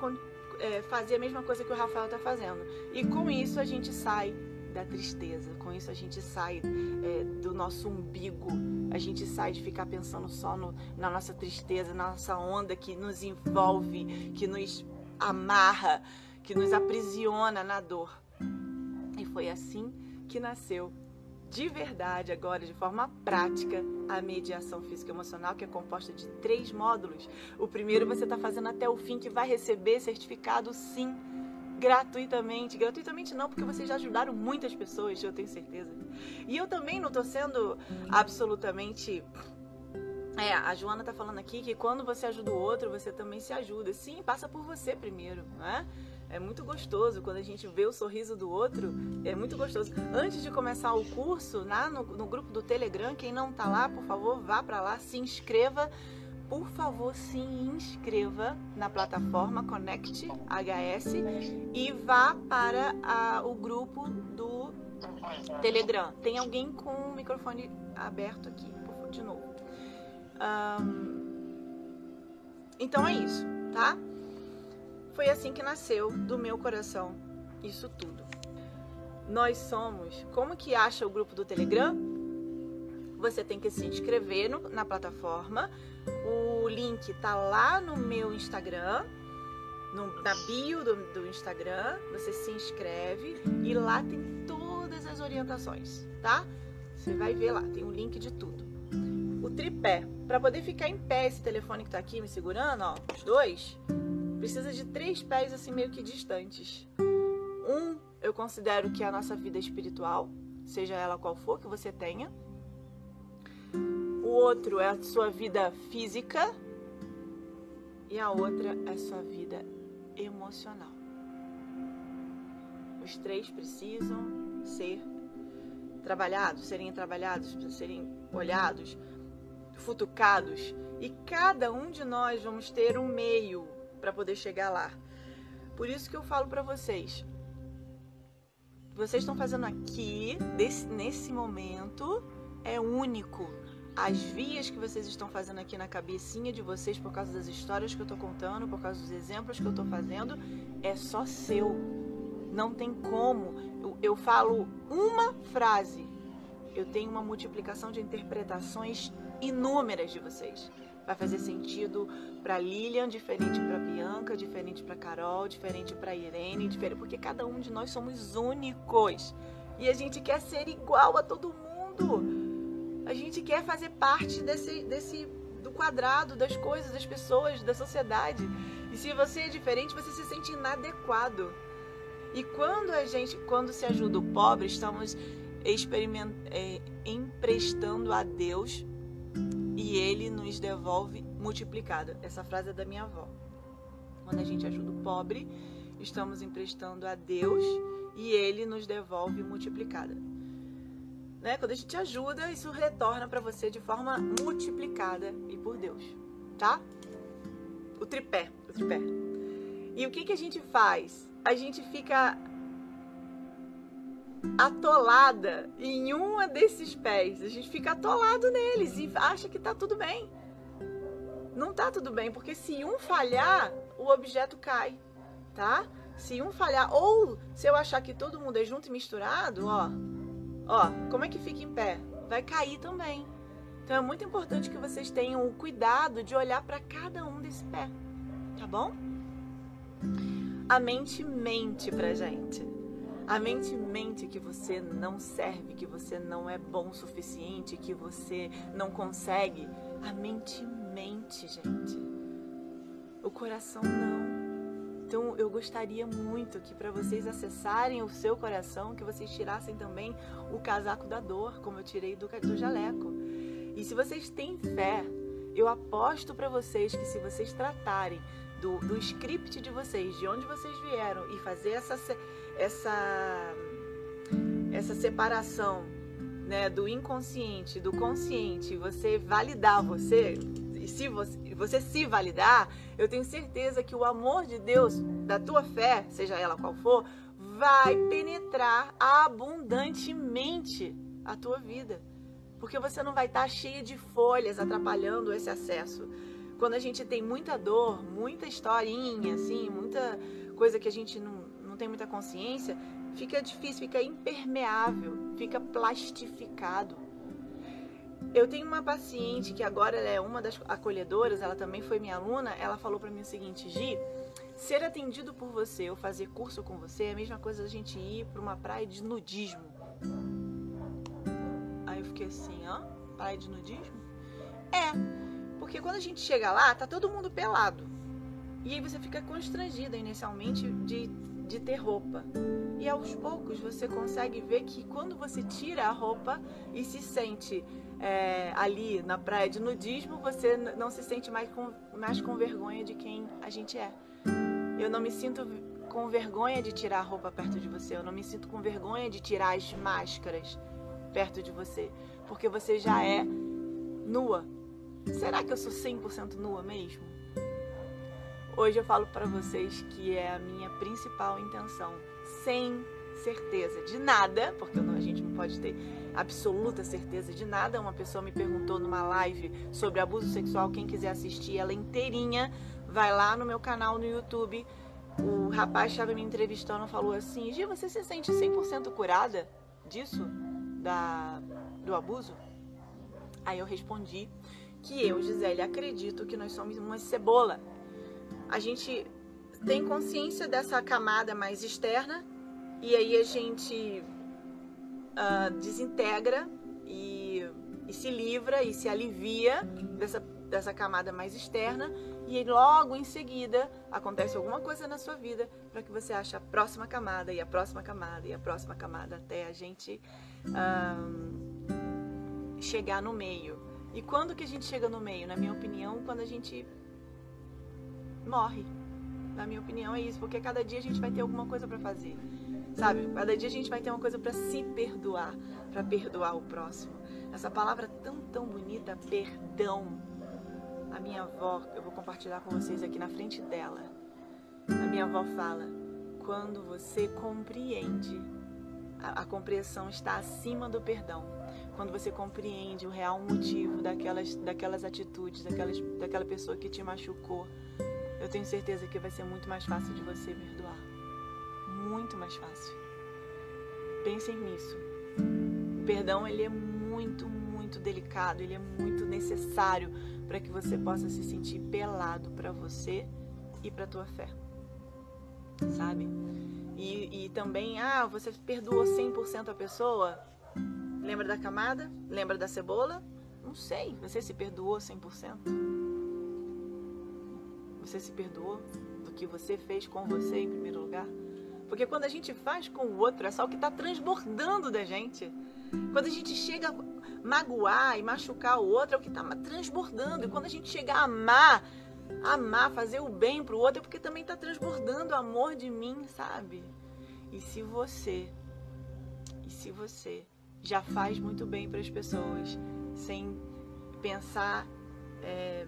é, fazer a mesma coisa que o Rafael está fazendo. E com isso a gente sai da tristeza. Com isso a gente sai é, do nosso umbigo, a gente sai de ficar pensando só no, na nossa tristeza, na nossa onda que nos envolve, que nos amarra, que nos aprisiona na dor. E foi assim que nasceu de verdade agora, de forma prática, a mediação física emocional, que é composta de três módulos. O primeiro você está fazendo até o fim, que vai receber certificado sim gratuitamente. Gratuitamente não, porque vocês já ajudaram muitas pessoas, eu tenho certeza. E eu também não estou sendo absolutamente. É, a Joana tá falando aqui que quando você ajuda o outro, você também se ajuda. Sim, passa por você primeiro, né? É muito gostoso quando a gente vê o sorriso do outro. É muito gostoso. Antes de começar o curso, lá no, no grupo do Telegram, quem não tá lá, por favor, vá para lá, se inscreva por favor, se inscreva na plataforma Connect HS e vá para a, o grupo do Telegram. Tem alguém com o microfone aberto aqui, de novo. Um, então é isso, tá? Foi assim que nasceu do meu coração isso tudo. Nós somos. Como que acha o grupo do Telegram? Você tem que se inscrever no, na plataforma o link tá lá no meu Instagram, no, na bio do, do Instagram. Você se inscreve e lá tem todas as orientações, tá? Você vai ver lá, tem um link de tudo. O tripé, para poder ficar em pé esse telefone que tá aqui me segurando, ó, os dois, precisa de três pés assim meio que distantes. Um, eu considero que é a nossa vida espiritual, seja ela qual for que você tenha o outro é a sua vida física e a outra é a sua vida emocional. Os três precisam ser trabalhados, serem trabalhados, serem olhados, futucados, e cada um de nós vamos ter um meio para poder chegar lá. Por isso que eu falo para vocês, vocês estão fazendo aqui, desse, nesse momento, é único as vias que vocês estão fazendo aqui na cabecinha de vocês por causa das histórias que eu estou contando, por causa dos exemplos que eu estou fazendo, é só seu. Não tem como. Eu, eu falo uma frase, eu tenho uma multiplicação de interpretações inúmeras de vocês. Vai fazer sentido para Lilian, diferente para Bianca, diferente para Carol, diferente para Irene, diferente porque cada um de nós somos únicos e a gente quer ser igual a todo mundo. Gente quer fazer parte desse, desse do quadrado das coisas, das pessoas, da sociedade. E se você é diferente, você se sente inadequado. E quando a gente, quando se ajuda o pobre, estamos é, emprestando a Deus e Ele nos devolve multiplicada. Essa frase é da minha avó. Quando a gente ajuda o pobre, estamos emprestando a Deus e Ele nos devolve multiplicada. Né? Quando a gente ajuda, isso retorna para você de forma multiplicada e por Deus, tá? O tripé, o tripé. E o que, que a gente faz? A gente fica atolada em uma desses pés. A gente fica atolado neles e acha que tá tudo bem. Não tá tudo bem, porque se um falhar, o objeto cai, tá? Se um falhar, ou se eu achar que todo mundo é junto e misturado, ó, Ó, como é que fica em pé? Vai cair também. Então é muito importante que vocês tenham o cuidado de olhar para cada um desse pé, tá bom? A mente mente pra gente. A mente mente que você não serve, que você não é bom o suficiente, que você não consegue. A mente mente, gente. O coração não. Então eu gostaria muito que para vocês acessarem o seu coração, que vocês tirassem também o casaco da dor, como eu tirei do, do jaleco. E se vocês têm fé, eu aposto para vocês que se vocês tratarem do, do script de vocês, de onde vocês vieram e fazer essa, essa, essa separação né, do inconsciente, do consciente, você validar você, e se você, você se validar, eu tenho certeza que o amor de Deus, da tua fé, seja ela qual for, vai penetrar abundantemente a tua vida. Porque você não vai estar cheia de folhas atrapalhando esse acesso. Quando a gente tem muita dor, muita historinha, assim, muita coisa que a gente não, não tem muita consciência, fica difícil, fica impermeável, fica plastificado. Eu tenho uma paciente que agora é uma das acolhedoras, ela também foi minha aluna, ela falou para mim o seguinte, Gi, ser atendido por você ou fazer curso com você é a mesma coisa a gente ir para uma praia de nudismo. Aí eu fiquei assim, hã? Praia de nudismo? É, porque quando a gente chega lá, tá todo mundo pelado. E aí você fica constrangida inicialmente de, de ter roupa. E aos poucos você consegue ver que quando você tira a roupa e se sente é, ali na praia de nudismo, você não se sente mais com, mais com vergonha de quem a gente é. Eu não me sinto com vergonha de tirar a roupa perto de você, eu não me sinto com vergonha de tirar as máscaras perto de você, porque você já é nua. Será que eu sou 100% nua mesmo? Hoje eu falo para vocês que é a minha principal intenção, certeza de nada, porque a gente não pode ter absoluta certeza de nada. Uma pessoa me perguntou numa live sobre abuso sexual, quem quiser assistir ela inteirinha, vai lá no meu canal no YouTube. O rapaz estava me entrevistando falou assim: Gi, você se sente 100% curada disso? Da, do abuso? Aí eu respondi que eu, Gisele, acredito que nós somos uma cebola. A gente tem consciência dessa camada mais externa e aí a gente uh, desintegra e, e, se livra e se alivia dessa, dessa camada mais externa e logo em seguida acontece alguma coisa na sua vida para que você ache a próxima camada e a próxima camada e a próxima camada até a gente uh, chegar no meio. E quando que a gente chega no meio? Na minha opinião, quando a gente morre. Na minha opinião é isso, porque cada dia a gente vai ter alguma coisa para fazer. Sabe? Cada dia a gente vai ter uma coisa para se perdoar, para perdoar o próximo. Essa palavra tão, tão bonita, perdão. A minha avó, eu vou compartilhar com vocês aqui na frente dela. A minha avó fala: quando você compreende, a, a compreensão está acima do perdão. Quando você compreende o real motivo daquelas, daquelas atitudes, daquelas, daquela pessoa que te machucou, eu tenho certeza que vai ser muito mais fácil de você perdoar muito mais fácil. Pensem nisso. O perdão ele é muito, muito delicado, ele é muito necessário para que você possa se sentir pelado para você e para tua fé. Sabe? E, e também, ah, você perdoou 100% a pessoa? Lembra da camada? Lembra da cebola? Não sei. Você se perdoou 100%? Você se perdoou do que você fez com você em primeiro lugar? Porque quando a gente faz com o outro, é só o que está transbordando da gente. Quando a gente chega a magoar e machucar o outro, é o que está transbordando. E quando a gente chega a amar, amar, fazer o bem para o outro, é porque também está transbordando o amor de mim, sabe? E se você, e se você já faz muito bem para as pessoas, sem pensar é,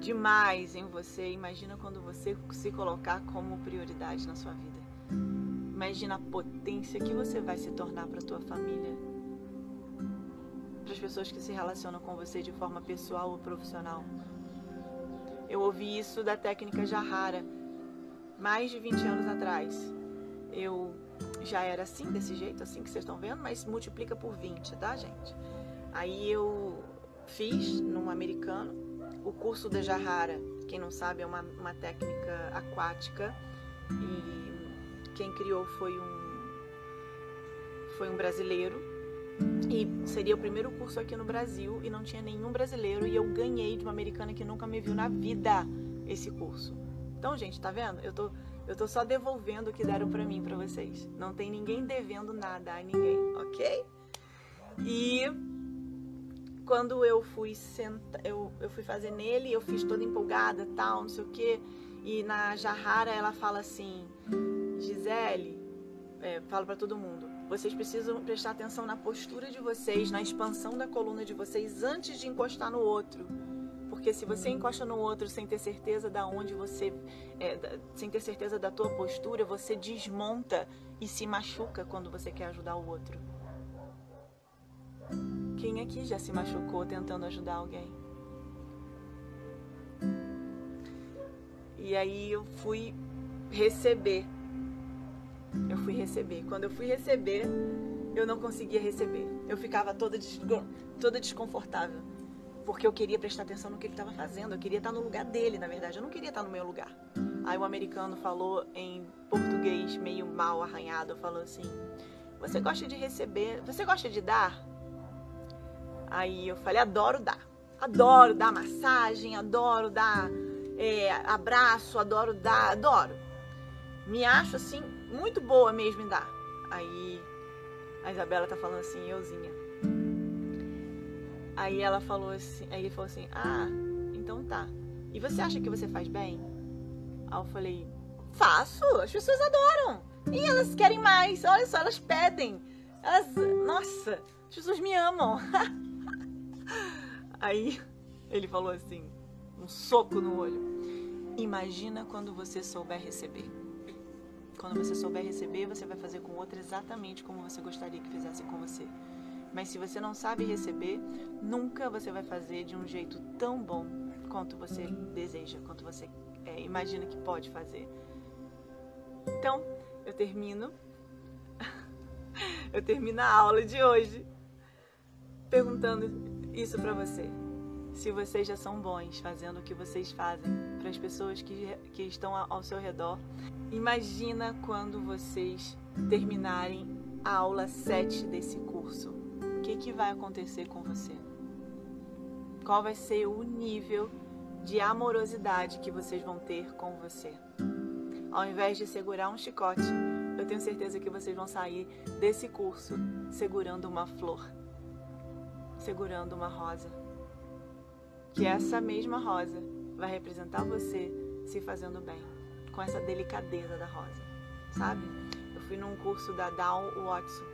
demais em você, imagina quando você se colocar como prioridade na sua vida. Imagina a potência que você vai se tornar para tua família, para as pessoas que se relacionam com você de forma pessoal ou profissional. Eu ouvi isso da técnica Jahara mais de 20 anos atrás. Eu já era assim, desse jeito, assim que vocês estão vendo, mas multiplica por 20, tá, gente? Aí eu fiz num americano o curso da Jahara. Quem não sabe, é uma, uma técnica aquática e quem criou foi um foi um brasileiro e seria o primeiro curso aqui no Brasil e não tinha nenhum brasileiro e eu ganhei de uma americana que nunca me viu na vida esse curso. Então, gente, tá vendo? Eu tô eu tô só devolvendo o que deram para mim para vocês. Não tem ninguém devendo nada a ninguém, OK? E quando eu fui senta, eu, eu fui fazer nele, eu fiz toda empolgada, tal, não sei o quê. E na Jahara ela fala assim: Gisele, é, falo para todo mundo, vocês precisam prestar atenção na postura de vocês, na expansão da coluna de vocês antes de encostar no outro. Porque se você encosta no outro sem ter certeza da onde você, é, sem ter certeza da tua postura, você desmonta e se machuca quando você quer ajudar o outro. Quem aqui já se machucou tentando ajudar alguém? E aí eu fui receber. Eu fui receber. Quando eu fui receber, eu não conseguia receber. Eu ficava toda, des... toda desconfortável. Porque eu queria prestar atenção no que ele estava fazendo. Eu queria estar no lugar dele, na verdade. Eu não queria estar no meu lugar. Aí o americano falou em português, meio mal arranhado, falou assim: Você gosta de receber? Você gosta de dar? Aí eu falei: Adoro dar. Adoro dar massagem, adoro dar é, abraço, adoro dar, adoro. Me acho assim, muito boa mesmo em dar. Aí a Isabela tá falando assim, euzinha. Aí ela falou assim, aí ele falou assim, ah, então tá. E você acha que você faz bem? Aí eu falei, faço, as pessoas adoram. E elas querem mais, olha só, elas pedem. Elas, nossa, as pessoas me amam. Aí ele falou assim, um soco no olho. Imagina quando você souber receber. Quando você souber receber, você vai fazer com o outro exatamente como você gostaria que fizesse com você. Mas se você não sabe receber, nunca você vai fazer de um jeito tão bom quanto você deseja, quanto você é, imagina que pode fazer. Então, eu termino. eu termino a aula de hoje perguntando isso para você se vocês já são bons fazendo o que vocês fazem para as pessoas que, que estão ao seu redor. Imagina quando vocês terminarem a aula 7 desse curso. O que, que vai acontecer com você? Qual vai ser o nível de amorosidade que vocês vão ter com você? Ao invés de segurar um chicote, eu tenho certeza que vocês vão sair desse curso segurando uma flor, segurando uma rosa que essa mesma rosa vai representar você se fazendo bem, com essa delicadeza da rosa, sabe? Eu fui num curso da Dawn Watson,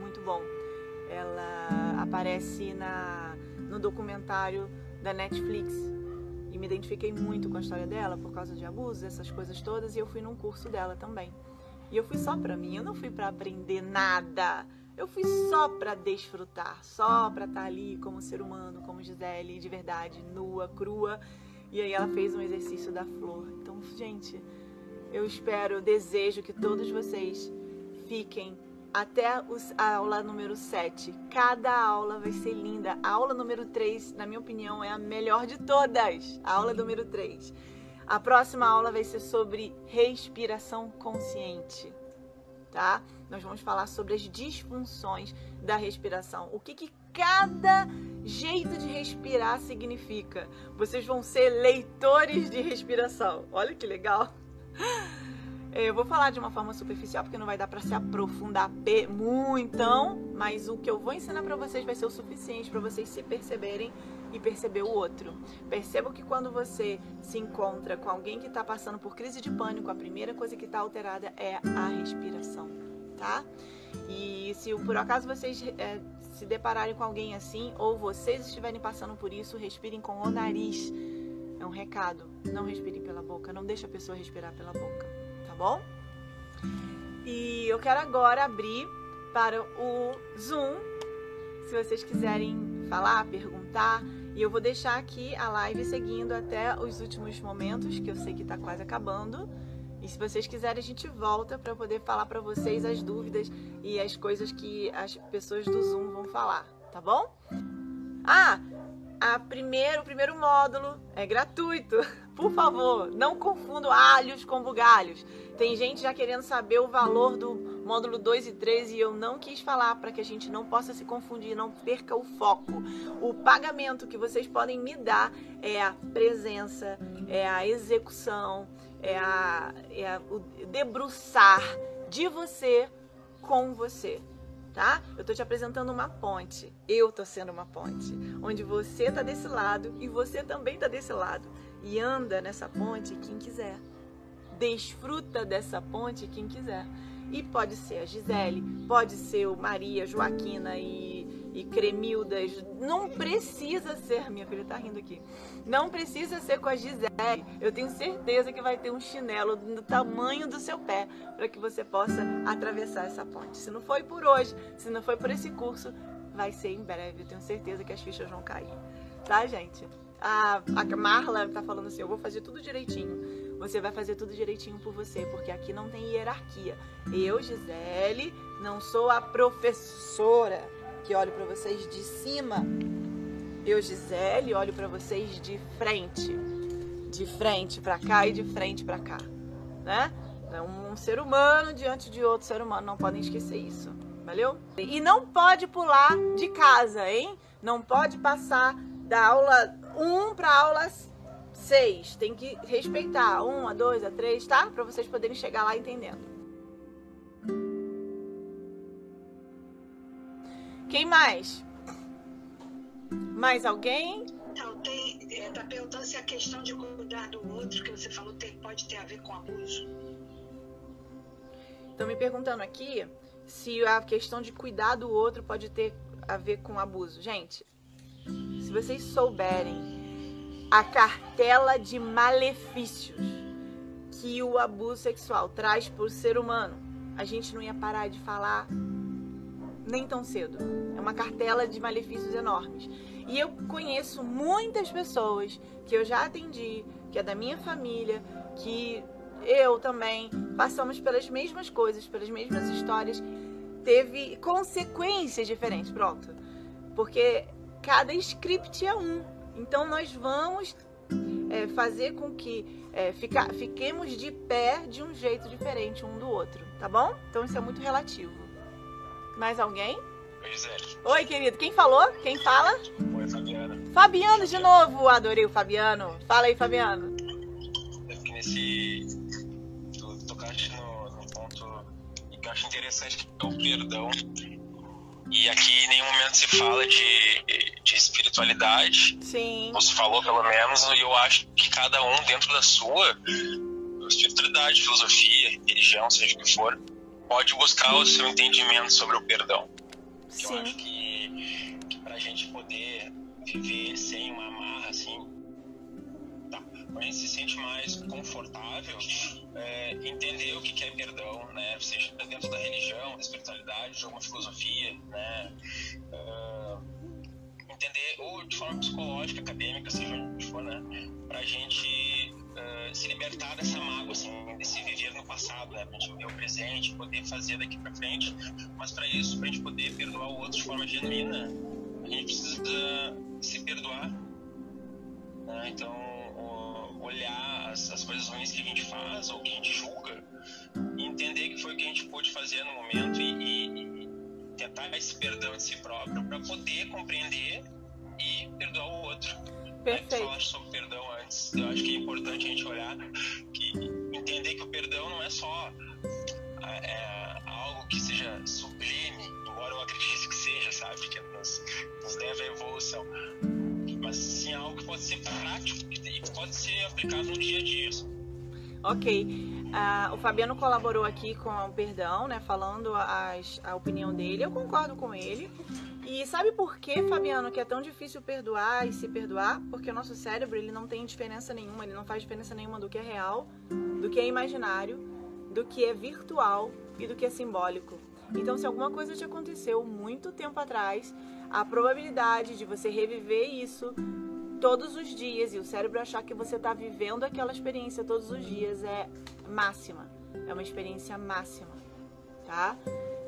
muito bom. Ela aparece na, no documentário da Netflix e me identifiquei muito com a história dela por causa de abusos, essas coisas todas, e eu fui num curso dela também. E eu fui só para mim, eu não fui para aprender nada. Eu fui só para desfrutar, só para estar tá ali como ser humano, como Gisele, de verdade, nua, crua. E aí ela fez um exercício da flor. Então, gente, eu espero, eu desejo que todos vocês fiquem até a aula número 7. Cada aula vai ser linda. A aula número 3, na minha opinião, é a melhor de todas. A aula número 3. A próxima aula vai ser sobre respiração consciente. tá? Nós vamos falar sobre as disfunções da respiração. O que, que cada jeito de respirar significa. Vocês vão ser leitores de respiração. Olha que legal. Eu vou falar de uma forma superficial porque não vai dar para se aprofundar muito, mas o que eu vou ensinar para vocês vai ser o suficiente para vocês se perceberem e perceber o outro. Perceba que quando você se encontra com alguém que está passando por crise de pânico, a primeira coisa que está alterada é a respiração, tá? E se por acaso vocês é, se depararem com alguém assim, ou vocês estiverem passando por isso, respirem com o nariz. É um recado. Não respirem pela boca. Não deixe a pessoa respirar pela boca. Tá bom? E eu quero agora abrir para o Zoom. Se vocês quiserem falar, perguntar. E eu vou deixar aqui a live seguindo até os últimos momentos, que eu sei que está quase acabando. E se vocês quiserem, a gente volta para poder falar para vocês as dúvidas e as coisas que as pessoas do Zoom vão falar, tá bom? Ah, a primeiro, o primeiro módulo é gratuito. Por favor, não confunda alhos com bugalhos. Tem gente já querendo saber o valor do módulo 2 e 3 e eu não quis falar para que a gente não possa se confundir, não perca o foco. O pagamento que vocês podem me dar é a presença, é a execução, é, a, é a, o debruçar de você com você. Tá? Eu tô te apresentando uma ponte. Eu tô sendo uma ponte, onde você tá desse lado e você também tá desse lado. E anda nessa ponte quem quiser. Desfruta dessa ponte quem quiser. E pode ser a Gisele, pode ser o Maria, Joaquina e e Cremildas. Não precisa ser, minha filha tá rindo aqui. Não precisa ser com a Gisele. Eu tenho certeza que vai ter um chinelo do tamanho do seu pé para que você possa atravessar essa ponte. Se não foi por hoje, se não foi por esse curso, vai ser em breve. Eu tenho certeza que as fichas vão cair. Tá, gente? A, a Marla tá falando assim: eu vou fazer tudo direitinho. Você vai fazer tudo direitinho por você, porque aqui não tem hierarquia. Eu, Gisele, não sou a professora que olho para vocês de cima. Eu, Gisele, olho para vocês de frente. De frente para cá e de frente para cá, né? É um ser humano diante de outro ser humano, não podem esquecer isso. Valeu? E não pode pular de casa, hein? Não pode passar da aula 1 para aula 6. Tem que respeitar 1, a 2, a 3, tá? Para vocês poderem chegar lá entendendo. Quem mais? Mais alguém? Não, tem. Está é, perguntando se a questão de cuidar do outro que você falou tem, pode ter a ver com abuso. Estão me perguntando aqui se a questão de cuidar do outro pode ter a ver com abuso. Gente, se vocês souberem a cartela de malefícios que o abuso sexual traz para o ser humano, a gente não ia parar de falar nem tão cedo. É uma cartela de malefícios enormes. E eu conheço muitas pessoas que eu já atendi, que é da minha família, que eu também passamos pelas mesmas coisas, pelas mesmas histórias, teve consequências diferentes, pronto. Porque cada script é um. Então nós vamos é, fazer com que é, fica, fiquemos de pé de um jeito diferente um do outro, tá bom? Então isso é muito relativo. Mais alguém? Oi, Gisele. Oi, querido. Quem falou? Quem fala? Oi, Fabiana. Fabiano de novo. Adorei o Fabiano. Fala aí, Fabiano. É porque nesse. Tu tocaste no, no ponto que eu acho interessante, que é o perdão. E aqui em nenhum momento se fala de, de espiritualidade. Sim. Ou se falou, pelo menos, e eu acho que cada um dentro da sua espiritualidade, filosofia, religião, seja o que for, pode buscar o seu entendimento sobre o perdão. Sim. Eu acho que, que para a gente poder viver sem uma a se sente mais confortável é, entender o que é perdão, né? Seja dentro da religião, da espiritualidade, de alguma filosofia, né? Uh, entender, ou de forma psicológica, acadêmica, seja onde for, né? Pra gente uh, se libertar dessa mágoa, assim, desse viver no passado, né? Pra gente viver o presente, poder fazer daqui pra frente. Mas para isso, pra gente poder perdoar o outro de forma genuína, a gente precisa se perdoar. Né? Então, olhar as, as coisas ruins que a gente faz ou que a gente julga e entender que foi o que a gente pôde fazer fomentar esse perdão de si próprio para poder compreender e perdoar o outro. Perfeito. Né? Tu sobre perdão antes. Eu acho que é importante a gente olhar que entender que o perdão não é só é, algo que seja sublime, embora eu acredite que seja, sabe, que nos, nos leve à evolução, mas sim algo que pode ser prático e pode ser aplicado no dia a dia. Ok. Uh, o Fabiano colaborou aqui com o perdão, né? Falando as, a opinião dele. Eu concordo com ele. E sabe por que, Fabiano, que é tão difícil perdoar e se perdoar? Porque o nosso cérebro ele não tem diferença nenhuma, ele não faz diferença nenhuma do que é real, do que é imaginário, do que é virtual e do que é simbólico. Então, se alguma coisa te aconteceu muito tempo atrás, a probabilidade de você reviver isso todos os dias e o cérebro achar que você está vivendo aquela experiência todos os dias é máxima. É uma experiência máxima, tá?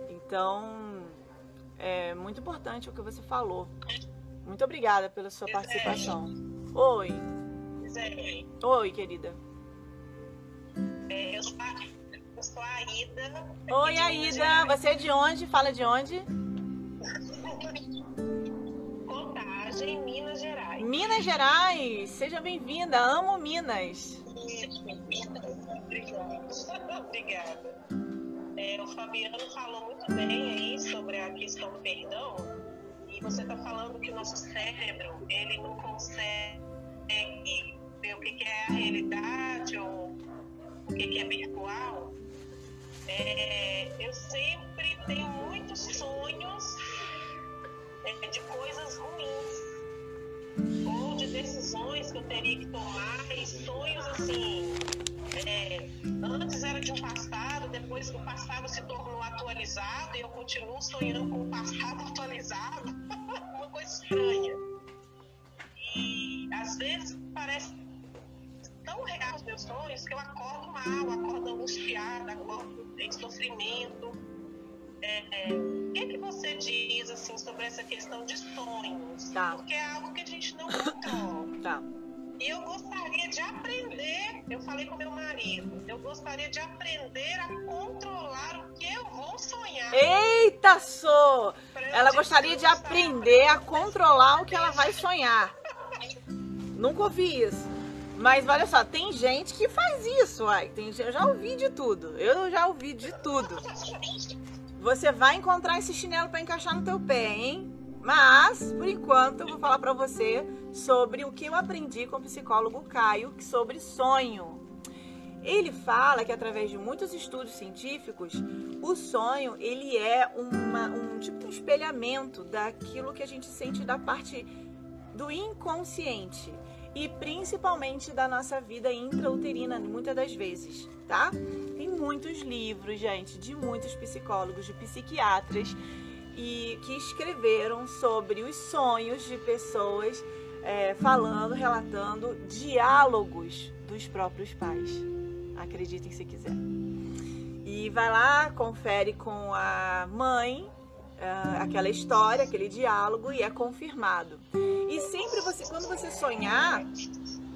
Então, é muito importante o que você falou. Muito obrigada pela sua participação. Oi. Oi, querida. É, eu, sou a, eu sou a Aida. Oi, Aida. Você é de onde? Fala de onde? Contagem, Minas Gerais. Minas Gerais. Seja bem-vinda. Amo Minas. Obrigada. É, o Fabiano falou muito bem aí sobre a questão do perdão. E você está falando que o nosso cérebro ele não consegue ver o que, é a realidade ou o que, é virtual. É, eu sempre tenho muitos sonhos é, de coisas ruins ou de decisões que eu teria que tomar e sonhos assim é, antes era de um passado, depois o passado se tornou atualizado e eu continuo sonhando com o passado atualizado. Uma coisa estranha. E às vezes parece tão real os meus sonhos que eu acordo mal, acordo angustiada, acordo em sofrimento. É, é, o que, que você diz assim sobre essa questão de sonhos? Tá. Porque é algo que a gente não controla. Tá. E eu gostaria de aprender, eu falei com meu marido, eu gostaria de aprender a controlar o que eu vou sonhar. Eita, sou! Ela gostaria de aprender a controlar o que ela vai sonhar. Nunca ouvi isso. Mas olha só, tem gente que faz isso, ai. Tem, eu já ouvi de tudo. Eu já ouvi de tudo. Você vai encontrar esse chinelo para encaixar no teu pé, hein? Mas, por enquanto, eu vou falar para você sobre o que eu aprendi com o psicólogo Caio sobre sonho. Ele fala que através de muitos estudos científicos, o sonho ele é uma, um tipo de espelhamento daquilo que a gente sente da parte do inconsciente e principalmente da nossa vida intrauterina, muitas das vezes, tá? Tem muitos livros, gente, de muitos psicólogos, de psiquiatras e que escreveram sobre os sonhos de pessoas é, falando, relatando diálogos dos próprios pais. Acreditem se quiser. E vai lá, confere com a mãe uh, aquela história, aquele diálogo e é confirmado. E sempre você, quando você sonhar,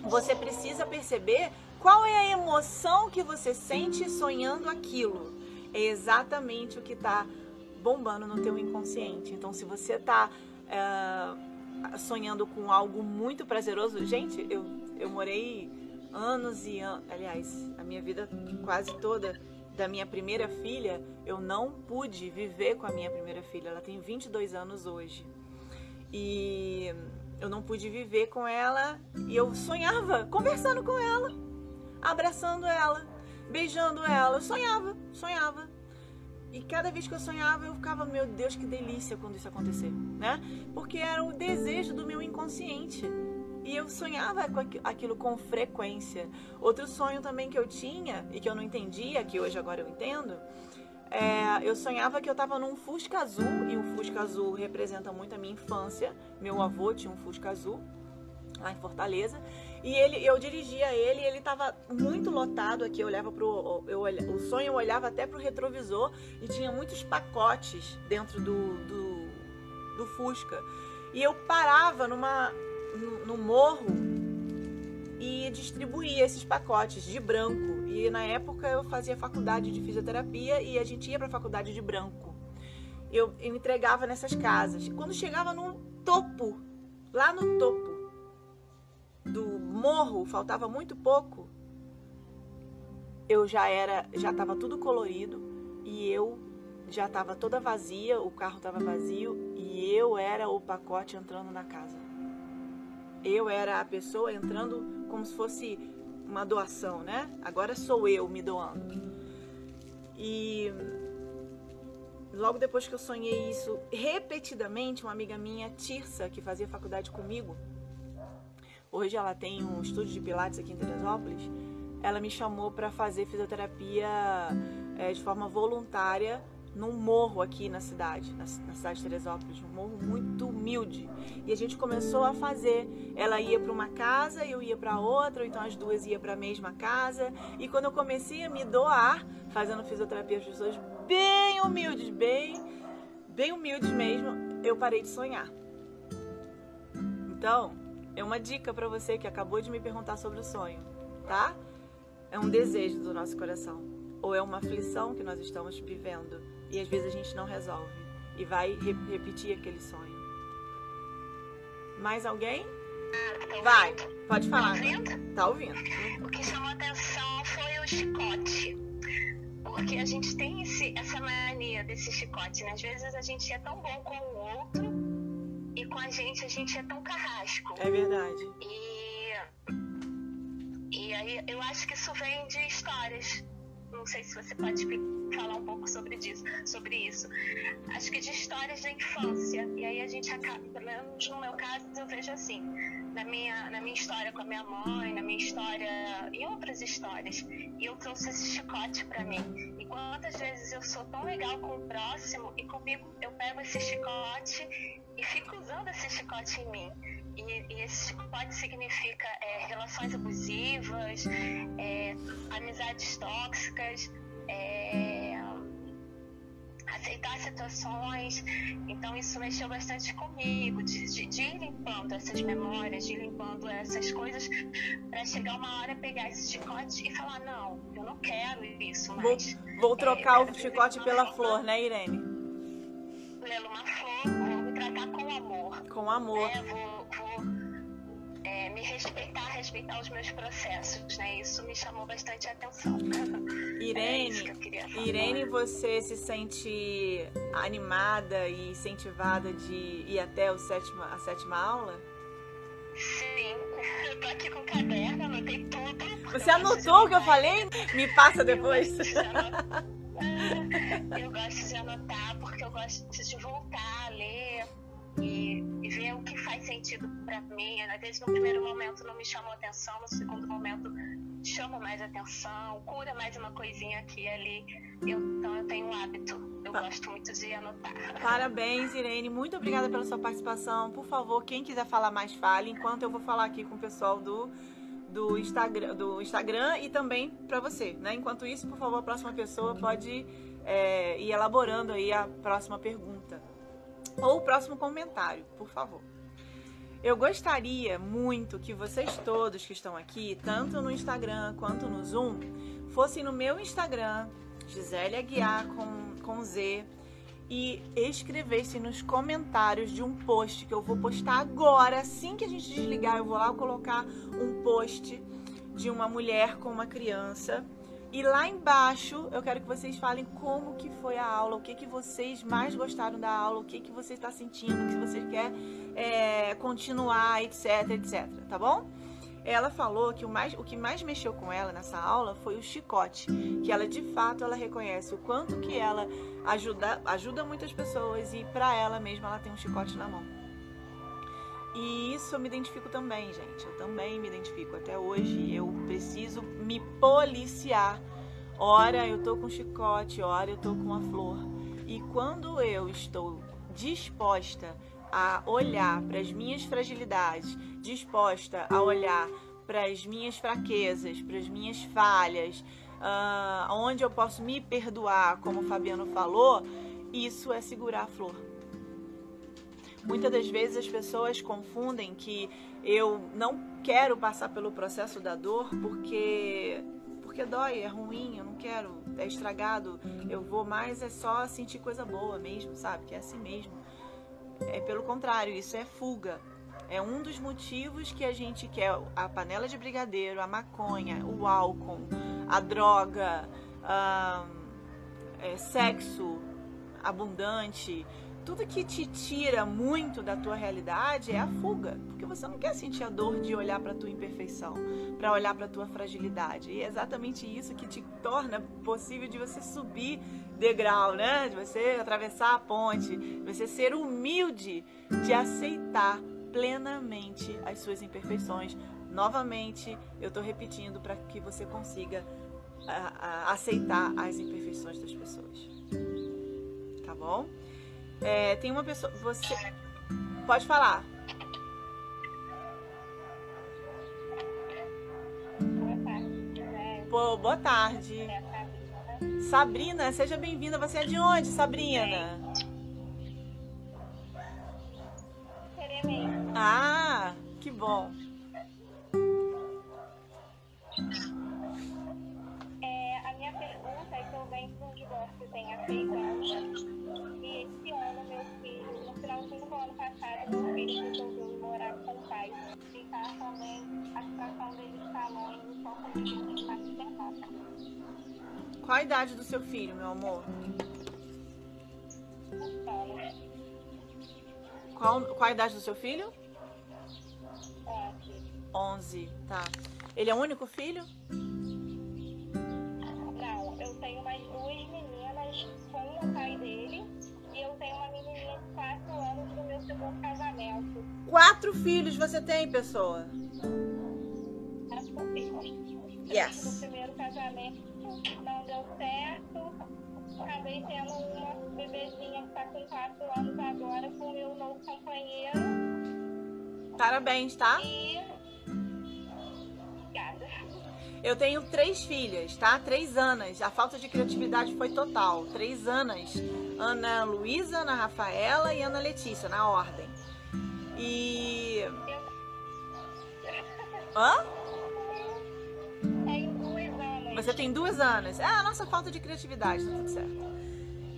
você precisa perceber qual é a emoção que você sente sonhando aquilo. É exatamente o que está bombando no teu inconsciente. Então, se você está é, sonhando com algo muito prazeroso, gente, eu, eu morei anos e anos, aliás, a minha vida quase toda da minha primeira filha, eu não pude viver com a minha primeira filha. Ela tem 22 anos hoje. E eu não pude viver com ela e eu sonhava conversando com ela, abraçando ela, beijando ela. Eu sonhava, sonhava. E cada vez que eu sonhava, eu ficava, meu Deus, que delícia quando isso acontecer, né? Porque era o desejo do meu inconsciente. E eu sonhava com aquilo com frequência. Outro sonho também que eu tinha e que eu não entendia, que hoje agora eu entendo, é, eu sonhava que eu estava num Fusca azul e o Fusca azul representa muito a minha infância. Meu avô tinha um Fusca azul lá em Fortaleza e ele, eu dirigia ele, ele estava muito lotado aqui. Eu olhava pro, eu, o sonho eu olhava até pro retrovisor e tinha muitos pacotes dentro do, do, do Fusca. E eu parava numa, no, morro e distribuía esses pacotes de branco. E na época eu fazia faculdade de fisioterapia e a gente ia para a faculdade de branco. eu, eu entregava nessas casas. Quando chegava no topo, lá no topo do morro, faltava muito pouco, eu já era, já estava tudo colorido e eu já estava toda vazia, o carro estava vazio e eu era o pacote entrando na casa. Eu era a pessoa entrando como se fosse uma doação, né? Agora sou eu me doando. E logo depois que eu sonhei isso repetidamente, uma amiga minha, Tirsa, que fazia faculdade comigo, hoje ela tem um estúdio de pilates aqui em Teresópolis, ela me chamou para fazer fisioterapia é, de forma voluntária num morro aqui na cidade, na, na, cidade de Teresópolis, um morro muito humilde. E a gente começou a fazer. Ela ia para uma casa, eu ia para outra, ou então as duas iam para a mesma casa. E quando eu comecei a me doar, fazendo fisioterapia às pessoas bem humildes, bem, bem humildes mesmo, eu parei de sonhar. Então, é uma dica para você que acabou de me perguntar sobre o sonho, tá? É um desejo do nosso coração ou é uma aflição que nós estamos vivendo e às vezes a gente não resolve e vai re repetir aquele sonho. Mais alguém? Ah, tá vai, pode falar. Tá ouvindo? Tá ouvindo. O que chamou a atenção foi o chicote. Porque a gente tem esse, essa mania desse chicote, né? Às vezes a gente é tão bom com o outro e com a gente a gente é tão carrasco. É verdade. E, e aí eu acho que isso vem de histórias não sei se você pode falar um pouco sobre, disso, sobre isso. Acho que de histórias da infância. E aí a gente acaba, pelo menos no meu caso, eu vejo assim, na minha, na minha história com a minha mãe, na minha história e outras histórias. E eu trouxe esse chicote para mim. E quantas vezes eu sou tão legal com o próximo e comigo eu pego esse chicote e fico usando esse chicote em mim. E, e esse chicote significa é, relações abusivas, é, amizades tóxicas, é, aceitar situações. Então isso mexeu bastante comigo, de, de, de, ir limpando essas memórias, de ir limpando essas coisas, para chegar uma hora pegar esse chicote e falar, não, eu não quero isso mais. Vou, vou trocar é, o chicote pela flor, né, Irene? Pela uma flor, tratar com amor. Com amor. É, vou, é, me respeitar, respeitar os meus processos, né? Isso me chamou bastante atenção. Irene, é Irene, você se sente animada e incentivada de ir até o sétima, a sétima aula? Sim, eu tô aqui com o caderno, anotei tudo. Você anotou o que eu falei? Me passa depois. Eu gosto de anotar porque eu gosto de voltar a ler e, e ver o que faz sentido para mim. Às vezes, no primeiro momento não me chamou atenção, no segundo momento chama mais atenção, cura mais uma coisinha aqui e ali. Eu, então, eu tenho um hábito. Eu gosto muito de anotar. Parabéns, Irene. Muito obrigada pela sua participação. Por favor, quem quiser falar mais, fale. Enquanto eu vou falar aqui com o pessoal do do Instagram, do Instagram e também para você, né? Enquanto isso, por favor, a próxima pessoa pode é, ir elaborando aí a próxima pergunta ou o próximo comentário, por favor. Eu gostaria muito que vocês todos que estão aqui, tanto no Instagram quanto no Zoom, fossem no meu Instagram, Gisele Aguiar com, com Z, e escrevessem nos comentários de um post que eu vou postar agora, assim que a gente desligar, eu vou lá colocar um post de uma mulher com uma criança e lá embaixo eu quero que vocês falem como que foi a aula, o que que vocês mais gostaram da aula, o que que você está sentindo, se você quer é, continuar, etc, etc, tá bom? Ela falou que o, mais, o que mais mexeu com ela nessa aula foi o chicote, que ela de fato ela reconhece o quanto que ela ajuda, ajuda muitas pessoas e para ela mesma ela tem um chicote na mão. E isso eu me identifico também, gente. Eu também me identifico. Até hoje eu preciso me policiar. Ora eu tô com chicote, ora eu tô com uma flor. E quando eu estou disposta a olhar para as minhas fragilidades, disposta a olhar para as minhas fraquezas, para as minhas falhas, uh, onde eu posso me perdoar, como o Fabiano falou, isso é segurar a flor. Muitas das vezes as pessoas confundem que eu não quero passar pelo processo da dor porque porque dói, é ruim, eu não quero é estragado, eu vou mais é só sentir coisa boa mesmo, sabe? Que é assim mesmo. É pelo contrário, isso é fuga. É um dos motivos que a gente quer a panela de brigadeiro, a maconha, o álcool, a droga, é, sexo abundante, tudo que te tira muito da tua realidade é a fuga, porque você não quer sentir a dor de olhar para tua imperfeição, para olhar para tua fragilidade. E é exatamente isso que te torna possível de você subir degrau, né? De você atravessar a ponte, de você ser humilde, de aceitar plenamente as suas imperfeições. Novamente, eu estou repetindo para que você consiga a, a, aceitar as imperfeições das pessoas. Tá bom? É, tem uma pessoa. Você. Pode falar. Boa tarde. Pô, boa tarde. Sabrina. Seja bem-vinda. Você é de onde, Sabrina? Ah, que bom. É, a minha pergunta é que eu venho de um divórcio tem há seis. Ano, meu filho, no finalzinho do ano passado, meu filho resolveu morar com o pai. E tá também, a situação dele está longe, só comigo que está internada. Qual a idade do seu filho, meu amor? Então, Qual, qual a idade do seu filho? ontem. 11, tá. Ele é o único filho? Não, eu tenho mais duas meninas com o pai dele. E eu tenho uma menininha de 4 anos do meu segundo casamento. Quatro filhos você tem, pessoa? As filhos. Yes. No primeiro casamento não deu certo. Acabei tendo uma bebezinha que está com 4 anos agora com o meu novo companheiro. Parabéns, tá? E. Eu tenho três filhas, tá? Três anos. A falta de criatividade foi total. Três anos. Ana Luísa, Ana Rafaela e Ana Letícia, na ordem. E. Hã? Tenho duas. Você tem duas anos. É a nossa falta de criatividade, tá tudo certo.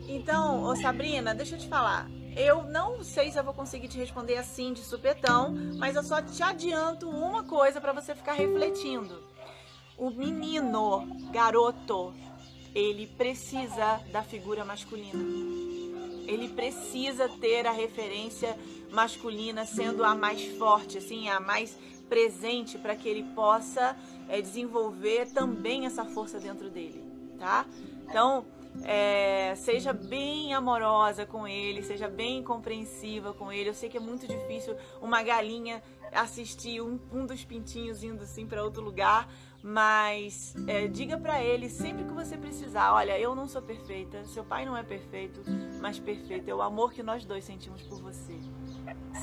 Então, ô Sabrina, deixa eu te falar. Eu não sei se eu vou conseguir te responder assim de supetão, mas eu só te adianto uma coisa pra você ficar refletindo. O menino, garoto, ele precisa da figura masculina. Ele precisa ter a referência masculina sendo a mais forte, assim, a mais presente para que ele possa é, desenvolver também essa força dentro dele, tá? Então, é, seja bem amorosa com ele, seja bem compreensiva com ele. Eu sei que é muito difícil uma galinha assistir um, um dos pintinhos indo assim para outro lugar, mas é, diga para ele sempre que você precisar: olha, eu não sou perfeita, seu pai não é perfeito, mas perfeito é o amor que nós dois sentimos por você.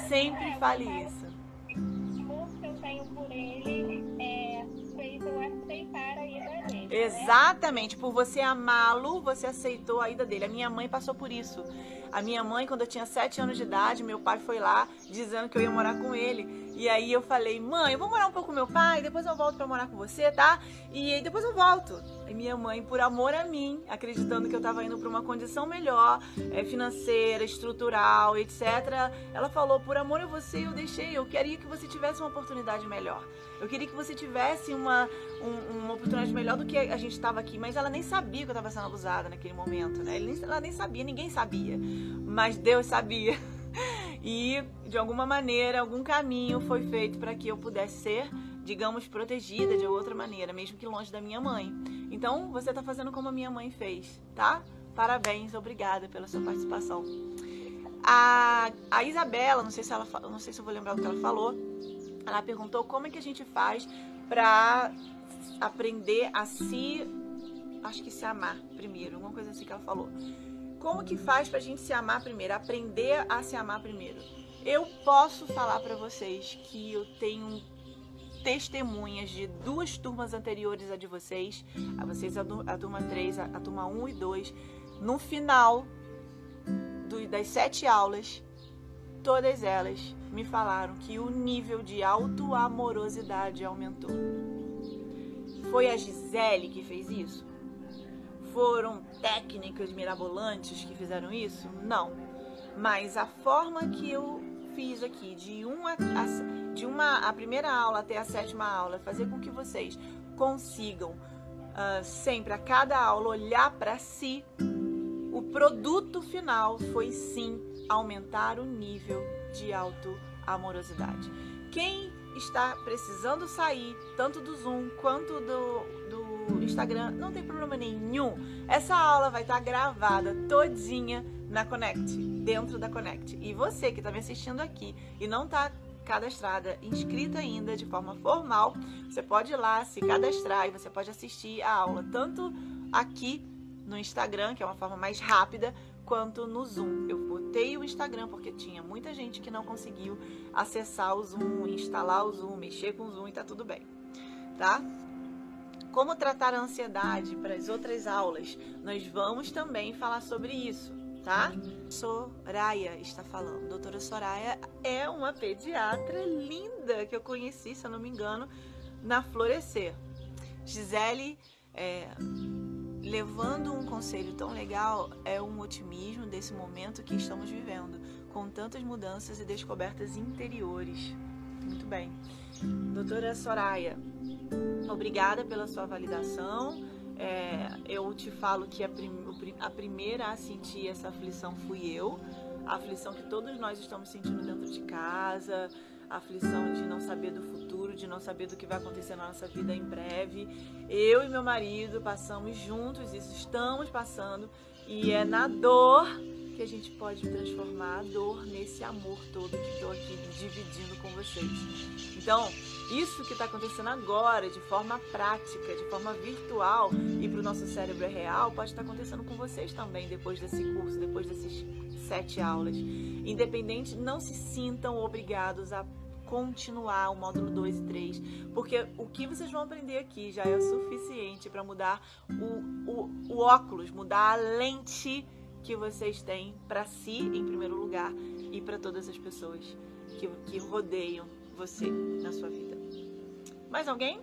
Sempre fale isso. O amor que eu tenho por ele é, fez eu aceitar a ida dele. né? Exatamente, por você amá-lo, você aceitou a ida dele. A minha mãe passou por isso. A minha mãe, quando eu tinha 7 anos de idade, meu pai foi lá dizendo que eu ia morar com ele. E aí eu falei, mãe, eu vou morar um pouco com meu pai, depois eu volto pra morar com você, tá? E aí depois eu volto. E minha mãe, por amor a mim, acreditando que eu tava indo pra uma condição melhor, é, financeira, estrutural, etc. Ela falou, por amor a você, eu deixei. Eu queria que você tivesse uma oportunidade melhor. Eu queria que você tivesse uma, um- uma oportunidade melhor do que a gente estava aqui. Mas ela nem sabia que eu estava sendo abusada naquele momento, né? Ela nem sabia, ninguém sabia. Mas Deus sabia. E, de alguma maneira, algum caminho foi feito para que eu pudesse ser, digamos, protegida de outra maneira, mesmo que longe da minha mãe. Então, você está fazendo como a minha mãe fez, tá? Parabéns, obrigada pela sua participação. A, a Isabela, não sei se ela não sei se eu vou lembrar o que ela falou. Ela perguntou como é que a gente faz para aprender a se acho que se amar primeiro, alguma coisa assim que ela falou. Como que faz pra gente se amar primeiro, aprender a se amar primeiro? Eu posso falar pra vocês que eu tenho testemunhas de duas turmas anteriores a de vocês, a vocês a, a turma 3, a, a turma 1 e 2, no final do- das sete aulas, todas elas me falaram que o nível de autoamorosidade aumentou. Foi a Gisele que fez isso? Foram técnicas mirabolantes que fizeram isso? Não. Mas a forma que eu fiz aqui, de uma, a, de uma a primeira aula até a sétima aula, fazer com que vocês consigam uh, sempre a cada aula olhar para si, o produto final foi sim aumentar o nível de auto-amorosidade. Quem está precisando sair, tanto do Zoom quanto do, Instagram, não tem problema nenhum. Essa aula vai estar gravada todinha na Connect, dentro da Connect. E você que está me assistindo aqui e não está cadastrada, inscrita ainda de forma formal, você pode ir lá se cadastrar e você pode assistir a aula tanto aqui no Instagram, que é uma forma mais rápida, quanto no Zoom. Eu botei o Instagram porque tinha muita gente que não conseguiu acessar o Zoom, instalar o Zoom, mexer com o Zoom e tá tudo bem, tá? Como tratar a ansiedade para as outras aulas? Nós vamos também falar sobre isso, tá? Soraya está falando. Doutora Soraya é uma pediatra linda que eu conheci, se eu não me engano, na Florescer. Gisele é, levando um conselho tão legal é um otimismo desse momento que estamos vivendo, com tantas mudanças e descobertas interiores. Muito bem. Doutora Soraya, obrigada pela sua validação. É, eu te falo que a, prim a primeira a sentir essa aflição fui eu, a aflição que todos nós estamos sentindo dentro de casa, a aflição de não saber do futuro, de não saber do que vai acontecer na nossa vida em breve. Eu e meu marido passamos juntos isso, estamos passando, e é na dor que a gente pode transformar a dor nesse amor todo que estou aqui dividindo com vocês. Então, isso que está acontecendo agora, de forma prática, de forma virtual e para o nosso cérebro é real, pode estar tá acontecendo com vocês também depois desse curso, depois desses sete aulas. Independente, não se sintam obrigados a continuar o módulo 2 e 3, porque o que vocês vão aprender aqui já é o suficiente para mudar o, o, o óculos, mudar a lente que vocês têm para si, em primeiro lugar, e para todas as pessoas que, que rodeiam você na sua vida. Mais alguém?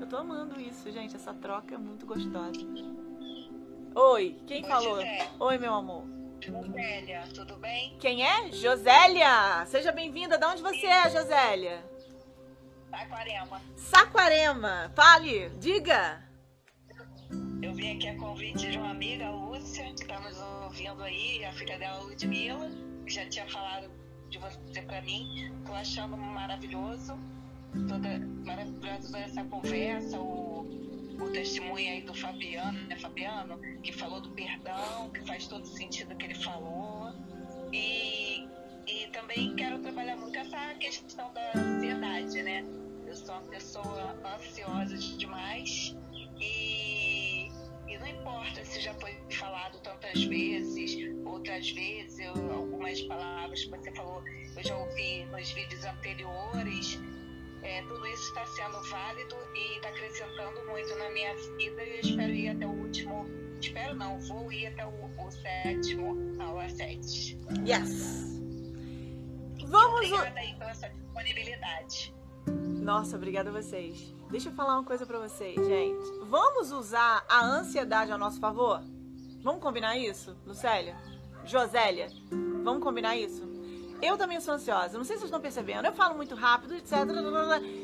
Eu tô amando isso, gente. Essa troca é muito gostosa. Oi, quem Oi, falou? Oi, meu amor. Josélia, tudo bem? Quem é? Josélia! Seja bem-vinda. De onde você é, Josélia? Saquarema. Saquarema. Fale, diga. Eu vim aqui a convite de uma amiga, Que está nos ouvindo aí, a filha dela, Ludmilla, já tinha falado de você para mim. Tô achando maravilhoso, toda, maravilhosa toda essa conversa, o o testemunho aí do Fabiano, né, Fabiano, que falou do perdão, que faz todo sentido que ele falou. E, e também quero trabalhar muito essa questão da ansiedade, né? Eu sou uma pessoa ansiosa demais e, e não importa se já foi falado tantas vezes, outras vezes, eu, algumas palavras que você falou, eu já ouvi nos vídeos anteriores é, tudo isso está sendo válido e está acrescentando muito na minha vida e eu espero ir até o último. Espero não, vou ir até o, o sétimo, aula 7. Yes! Vamos. Obrigada aí pela sua disponibilidade. Nossa, obrigada a vocês. Deixa eu falar uma coisa para vocês, gente. Vamos usar a ansiedade a nosso favor? Vamos combinar isso, Lucélia? Josélia? Vamos combinar isso? Eu também sou ansiosa. Não sei se vocês estão percebendo. Eu falo muito rápido, etc.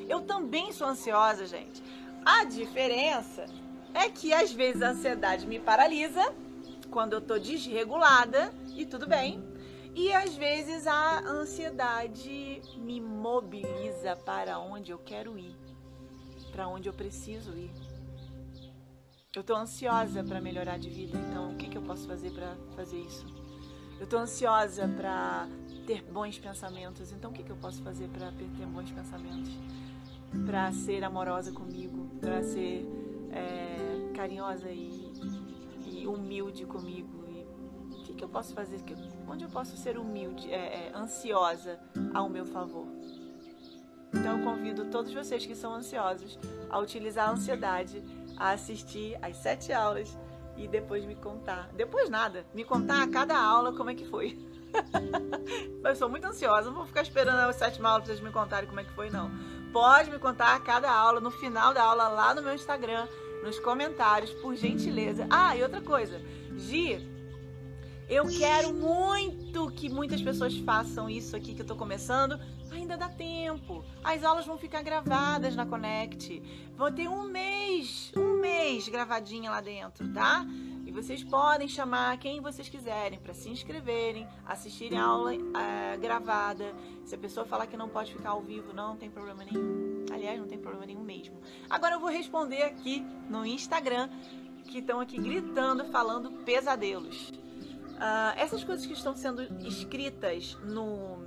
Eu também sou ansiosa, gente. A diferença é que às vezes a ansiedade me paralisa quando eu tô desregulada e tudo bem. E às vezes a ansiedade me mobiliza para onde eu quero ir, para onde eu preciso ir. Eu tô ansiosa para melhorar de vida, então o que, que eu posso fazer para fazer isso? Eu tô ansiosa para ter bons pensamentos. Então, o que, que eu posso fazer para ter bons pensamentos? Para ser amorosa comigo, para ser é, carinhosa e, e, humilde comigo. E o que, que eu posso fazer? Onde eu posso ser humilde, é, é, ansiosa ao meu favor? Então, eu convido todos vocês que são ansiosos a utilizar a ansiedade, a assistir às sete aulas e depois me contar. Depois nada, me contar a cada aula como é que foi. eu sou muito ansiosa, não vou ficar esperando as sete aulas pra vocês me contarem como é que foi, não. Pode me contar a cada aula, no final da aula, lá no meu Instagram. nos comentários, por gentileza. Ah, e outra coisa, Gi, eu quero muito que muitas pessoas façam isso aqui que eu tô começando. Ainda dá tempo. As aulas vão ficar gravadas na Connect. Vou ter um mês, um mês gravadinha lá dentro, tá? E vocês podem chamar quem vocês quiserem para se inscreverem, assistirem a aula é, gravada. Se a pessoa falar que não pode ficar ao vivo, não tem problema nenhum. Aliás, não tem problema nenhum mesmo. Agora eu vou responder aqui no Instagram, que estão aqui gritando, falando pesadelos. Uh, essas coisas que estão sendo escritas no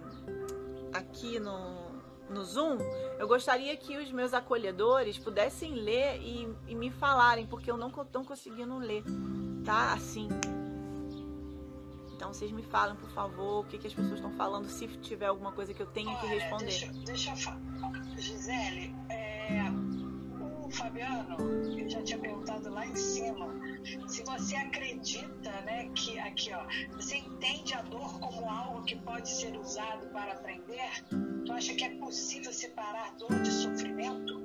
aqui no, no Zoom, eu gostaria que os meus acolhedores pudessem ler e, e me falarem, porque eu não estou conseguindo ler tá assim. Então vocês me falam, por favor, o que, que as pessoas estão falando, se tiver alguma coisa que eu tenha que responder. Deixa, deixa eu falar. Gisele, é, Fabiano, eu já tinha perguntado lá em cima, se você acredita, né, que aqui, ó, você entende a dor como algo que pode ser usado para aprender? Tu acha que é possível separar dor de sofrimento?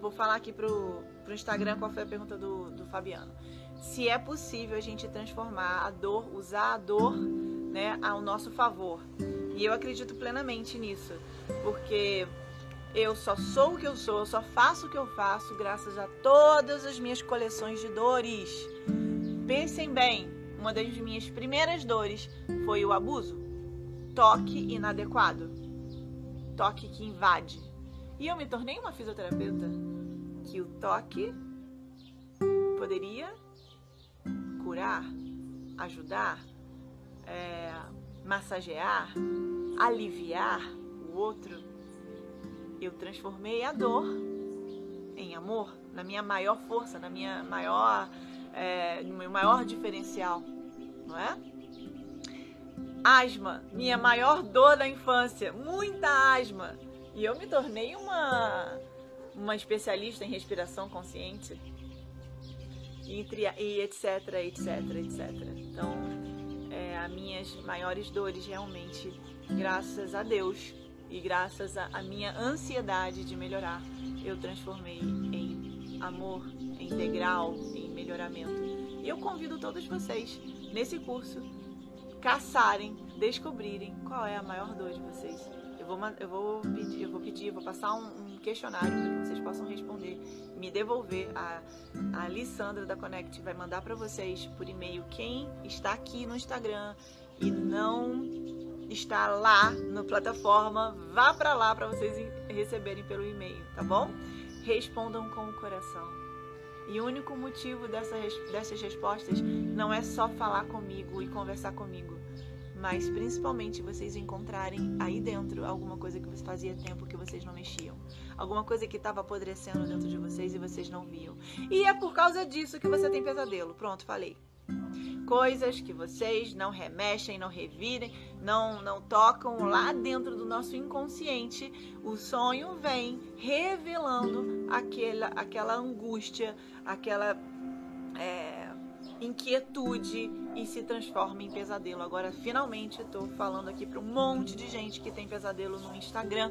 Vou falar aqui pro, pro Instagram qual foi a pergunta do, do Fabiano se é possível a gente transformar a dor, usar a dor né, ao nosso favor. E eu acredito plenamente nisso, porque eu só sou o que eu sou, eu só faço o que eu faço graças a todas as minhas coleções de dores. Pensem bem, uma das minhas primeiras dores foi o abuso. Toque inadequado. Toque que invade. E eu me tornei uma fisioterapeuta que o toque poderia curar, ajudar, é, massagear, aliviar o outro, eu transformei a dor em amor, na minha maior força, na minha maior, é, no meu maior diferencial, não é? Asma, minha maior dor da infância, muita asma. E eu me tornei uma, uma especialista em respiração consciente e etc, etc, etc. Então, é, as minhas maiores dores realmente, graças a Deus e graças à minha ansiedade de melhorar, eu transformei em amor, em integral, em melhoramento. E eu convido todos vocês nesse curso caçarem, descobrirem qual é a maior dor de vocês vou, eu vou pedir, eu vou pedir, eu vou passar um, um questionário para que vocês possam responder, me devolver. A, a Alissandra da Connect vai mandar para vocês por e-mail quem está aqui no Instagram e não está lá na plataforma, vá para lá para vocês receberem pelo e-mail, tá bom? Respondam com o coração. E o único motivo dessa, dessas respostas não é só falar comigo e conversar comigo mas principalmente vocês encontrarem aí dentro alguma coisa que fazia tempo que vocês não mexiam, alguma coisa que estava apodrecendo dentro de vocês e vocês não viam. E é por causa disso que você tem pesadelo. Pronto, falei. Coisas que vocês não remexem, não revirem, não não tocam lá dentro do nosso inconsciente. O sonho vem revelando aquela aquela angústia, aquela é, inquietude e se transforma em pesadelo. Agora, finalmente, estou falando aqui para um monte de gente que tem pesadelo no Instagram,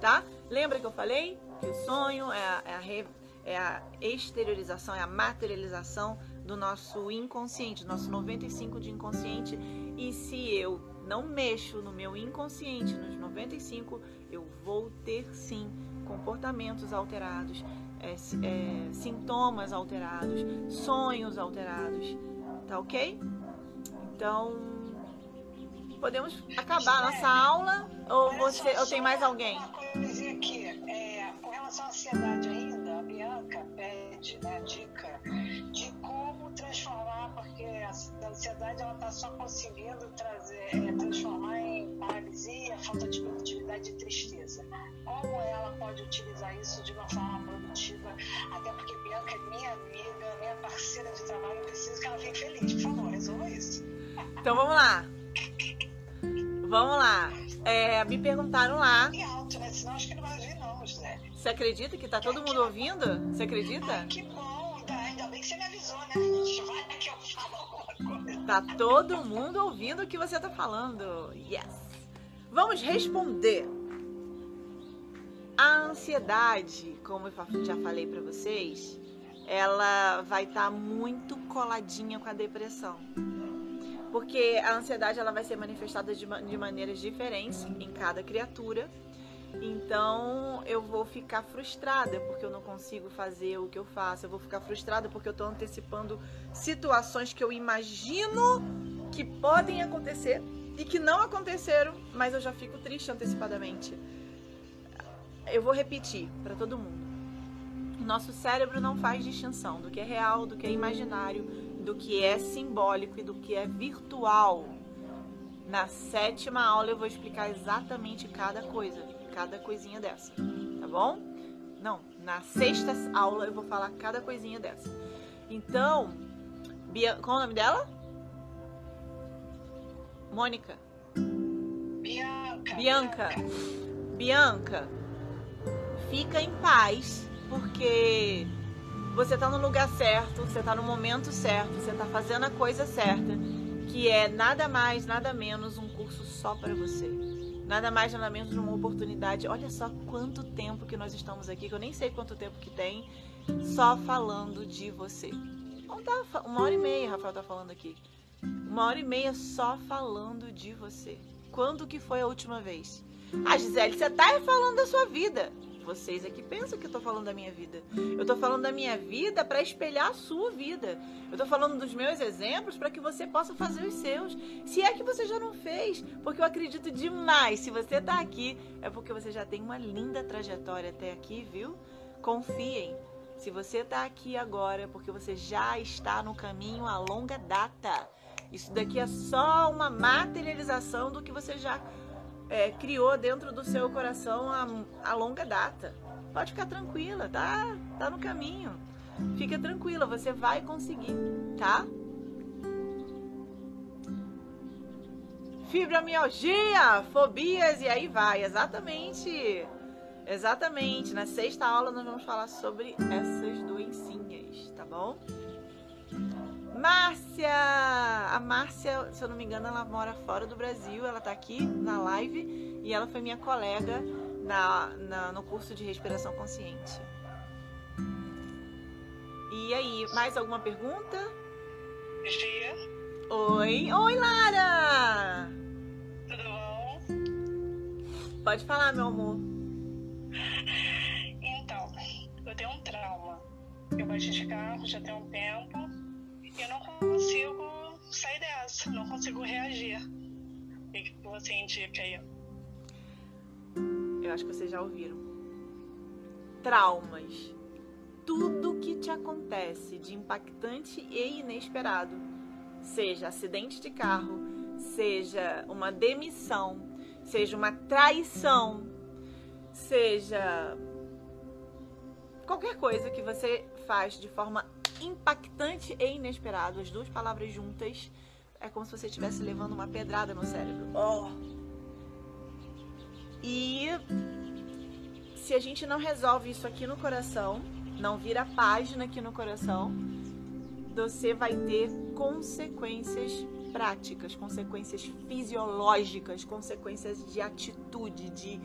tá? Lembra que eu falei que o sonho é a, é a, é a exteriorização, é a materialização do nosso inconsciente, do nosso 95 de inconsciente. E se eu não mexo no meu inconsciente, nos 95, eu vou ter sim comportamentos alterados, é, é, sintomas alterados, sonhos alterados, tá ok? Então, podemos acabar a nossa aula ou você, ou tem mais alguém? Uma aqui, é, com relação à ansiedade ainda, a Bianca pede né, a ansiedade ela está só conseguindo trazer, é, transformar em paralisia, falta de produtividade e tristeza. Como ela pode utilizar isso de uma forma produtiva? Até porque Bianca é minha amiga, minha parceira de trabalho, eu preciso que ela fique feliz. Por favor, resolva isso. Então vamos lá. Vamos lá. É, me perguntaram lá. E alto, né? Senão acho que não vai ouvir, não, José. Você acredita que tá todo mundo ouvindo? Você acredita? Ai, que bom. Ainda bem que você me avisou, né? Vai que eu. Tá todo mundo ouvindo o que você tá falando. Yes. Vamos responder. A ansiedade, como eu já falei para vocês, ela vai estar tá muito coladinha com a depressão. Porque a ansiedade ela vai ser manifestada de, de maneiras diferentes em cada criatura. Então eu vou ficar frustrada porque eu não consigo fazer o que eu faço. Eu vou ficar frustrada porque eu estou antecipando situações que eu imagino que podem acontecer e que não aconteceram, mas eu já fico triste antecipadamente. Eu vou repetir para todo mundo. Nosso cérebro não faz distinção do que é real, do que é imaginário, do que é simbólico e do que é virtual. Na sétima aula eu vou explicar exatamente cada coisa, cada coisinha dessa, tá bom? Não, na sexta aula eu vou falar cada coisinha dessa. Então, Bia... qual é o nome dela? Mônica. Bianca. Bianca. Bianca, fica em paz, porque você está no lugar certo, você está no momento certo, você está fazendo a coisa certa, que é nada mais, nada menos um curso só para você. Nada mais, nada menos uma oportunidade. Olha só quanto tempo que nós estamos aqui, que eu nem sei quanto tempo que tem, só falando de você. Uma hora e meia, Rafael tá falando aqui. Uma hora e meia só falando de você. Quando que foi a última vez? Ah, Gisele, você tá falando da sua vida. Vocês que pensam que eu tô falando da minha vida. Eu tô falando da minha vida para espelhar a sua vida. Eu tô falando dos meus exemplos para que você possa fazer os seus. Se é que você já não fez, porque eu acredito demais. Se você tá aqui, é porque você já tem uma linda trajetória até aqui, viu? Confiem. Se você tá aqui agora, é porque você já está no caminho a longa data. Isso daqui é só uma materialização do que você já é, criou dentro do seu coração a, a, longa data. Pode ficar tranquila, tá? Tá no caminho. Fica tranquila, você vai conseguir, tá? Fibromialgia, fobias e aí vai, exatamente. Exatamente. Na sexta aula nós vamos falar sobre essas doencinhas, tá bom? Márcia! A Márcia, se eu não me engano, ela mora fora do Brasil. Ela tá aqui na live e ela foi minha colega na, na, no curso de respiração consciente. E aí, mais alguma pergunta? Gia. Oi, oi Lara! Tudo bom? Pode falar, meu amor. Então, eu tenho um trauma. Eu bati de carro já tem um tempo eu não consigo sair dessa, não consigo reagir. O que você indica aí? Eu acho que vocês já ouviram. Traumas. Tudo que te acontece de impactante e inesperado, seja acidente de carro, seja uma demissão, seja uma traição, seja qualquer coisa que você faz de forma impactante e inesperado. As duas palavras juntas é como se você estivesse levando uma pedrada no cérebro. Oh. E se a gente não resolve isso aqui no coração, não vira página aqui no coração, você vai ter consequências práticas, consequências fisiológicas, consequências de atitude, de,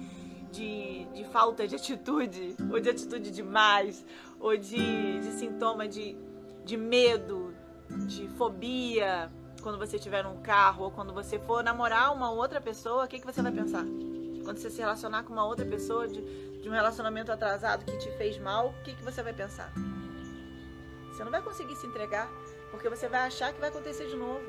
de, de falta de atitude, ou de atitude demais, ou de, de sintoma de, de medo, de fobia, quando você estiver num carro, ou quando você for namorar uma outra pessoa, o que, que você vai pensar? Quando você se relacionar com uma outra pessoa de, de um relacionamento atrasado que te fez mal, o que, que você vai pensar? Você não vai conseguir se entregar, porque você vai achar que vai acontecer de novo,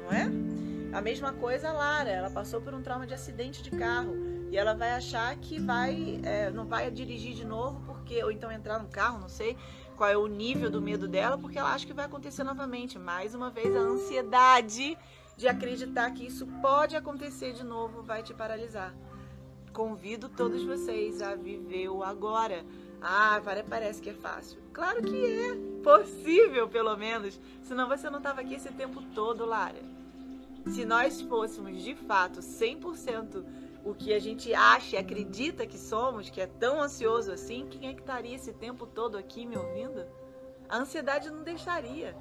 não é? A mesma coisa a Lara, ela passou por um trauma de acidente de carro e ela vai achar que vai, é, não vai dirigir de novo porque ou então entrar no carro, não sei qual é o nível do medo dela, porque ela acha que vai acontecer novamente. Mais uma vez a ansiedade de acreditar que isso pode acontecer de novo vai te paralisar. Convido todos vocês a viver o agora. Ah, parece que é fácil. Claro que é possível, pelo menos. Senão você não estava aqui esse tempo todo, Lara. Se nós fôssemos de fato 100% o que a gente acha e acredita que somos, que é tão ansioso assim, quem é que estaria esse tempo todo aqui me ouvindo? A ansiedade não deixaria.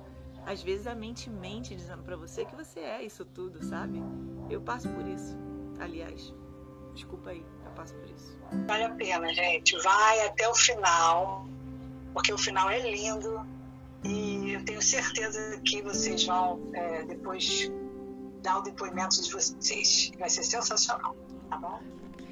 Às vezes a mente mente dizendo para você que você é isso tudo, sabe? Eu passo por isso. Aliás, desculpa aí, eu passo por isso. Vale a pena, gente. Vai até o final. porque o final é lindo e eu tenho certeza que vocês vão é, depois dar o depoimento de vocês. Vai ser sensacional, tá bom?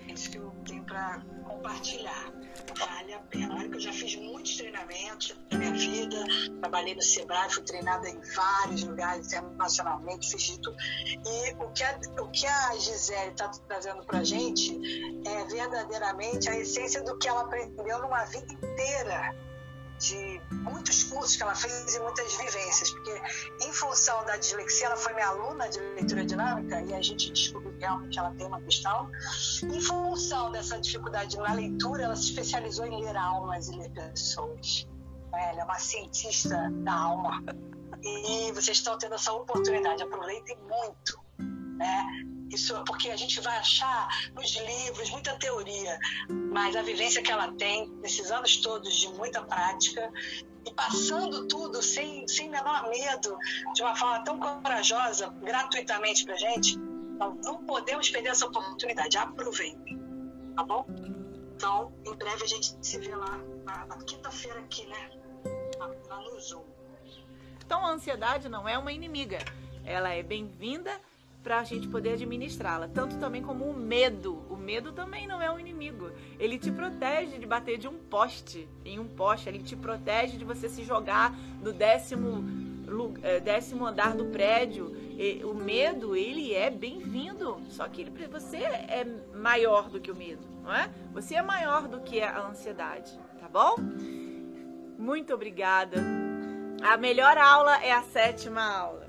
É isso que eu tenho para compartilhar. Vale a pena. Olha eu já fiz muitos treinamentos na minha vida, trabalhei no Sebrae, fui treinada em vários lugares internacionalmente, fiz de tudo. E o que a, o que a Gisele está trazendo para gente é verdadeiramente a essência do que ela aprendeu numa vida inteira de muitos cursos que ela fez e muitas vivências, porque em função da dislexia, ela foi minha aluna de leitura dinâmica e a gente descobriu realmente ela tem uma questão. Em função dessa dificuldade na leitura, ela se especializou em ler almas e ler pessoas. Ela é uma cientista da alma. E vocês estão tendo essa oportunidade, aproveitem muito. Né? Isso porque a gente vai achar nos livros muita teoria, mas a vivência que ela tem, nesses anos todos de muita prática, e passando tudo sem, sem menor medo, de uma forma tão corajosa, gratuitamente para gente, nós não podemos perder essa oportunidade. Aproveitem, tá bom? Então, em breve a gente se vê lá na, na quinta-feira aqui, né? Lá no Zoom. Então, a ansiedade não é uma inimiga. Ela é bem-vinda para a gente poder administrá-la. Tanto também como o medo. O medo também não é um inimigo. Ele te protege de bater de um poste em um poste. Ele te protege de você se jogar do décimo, é, décimo andar do prédio. O medo, ele é bem-vindo. Só que ele, você é maior do que o medo, não é? Você é maior do que a ansiedade, tá bom? Muito obrigada. A melhor aula é a sétima aula.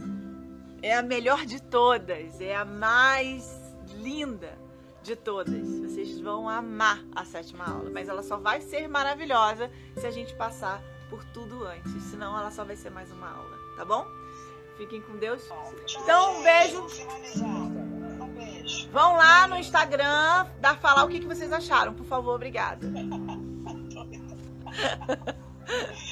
É a melhor de todas, é a mais linda de todas. Vocês vão amar a sétima aula, mas ela só vai ser maravilhosa se a gente passar por tudo antes, senão ela só vai ser mais uma aula, tá bom? Fiquem com Deus. Então, um beijo. Vão lá no Instagram dar falar o que, que vocês acharam, por favor, obrigada.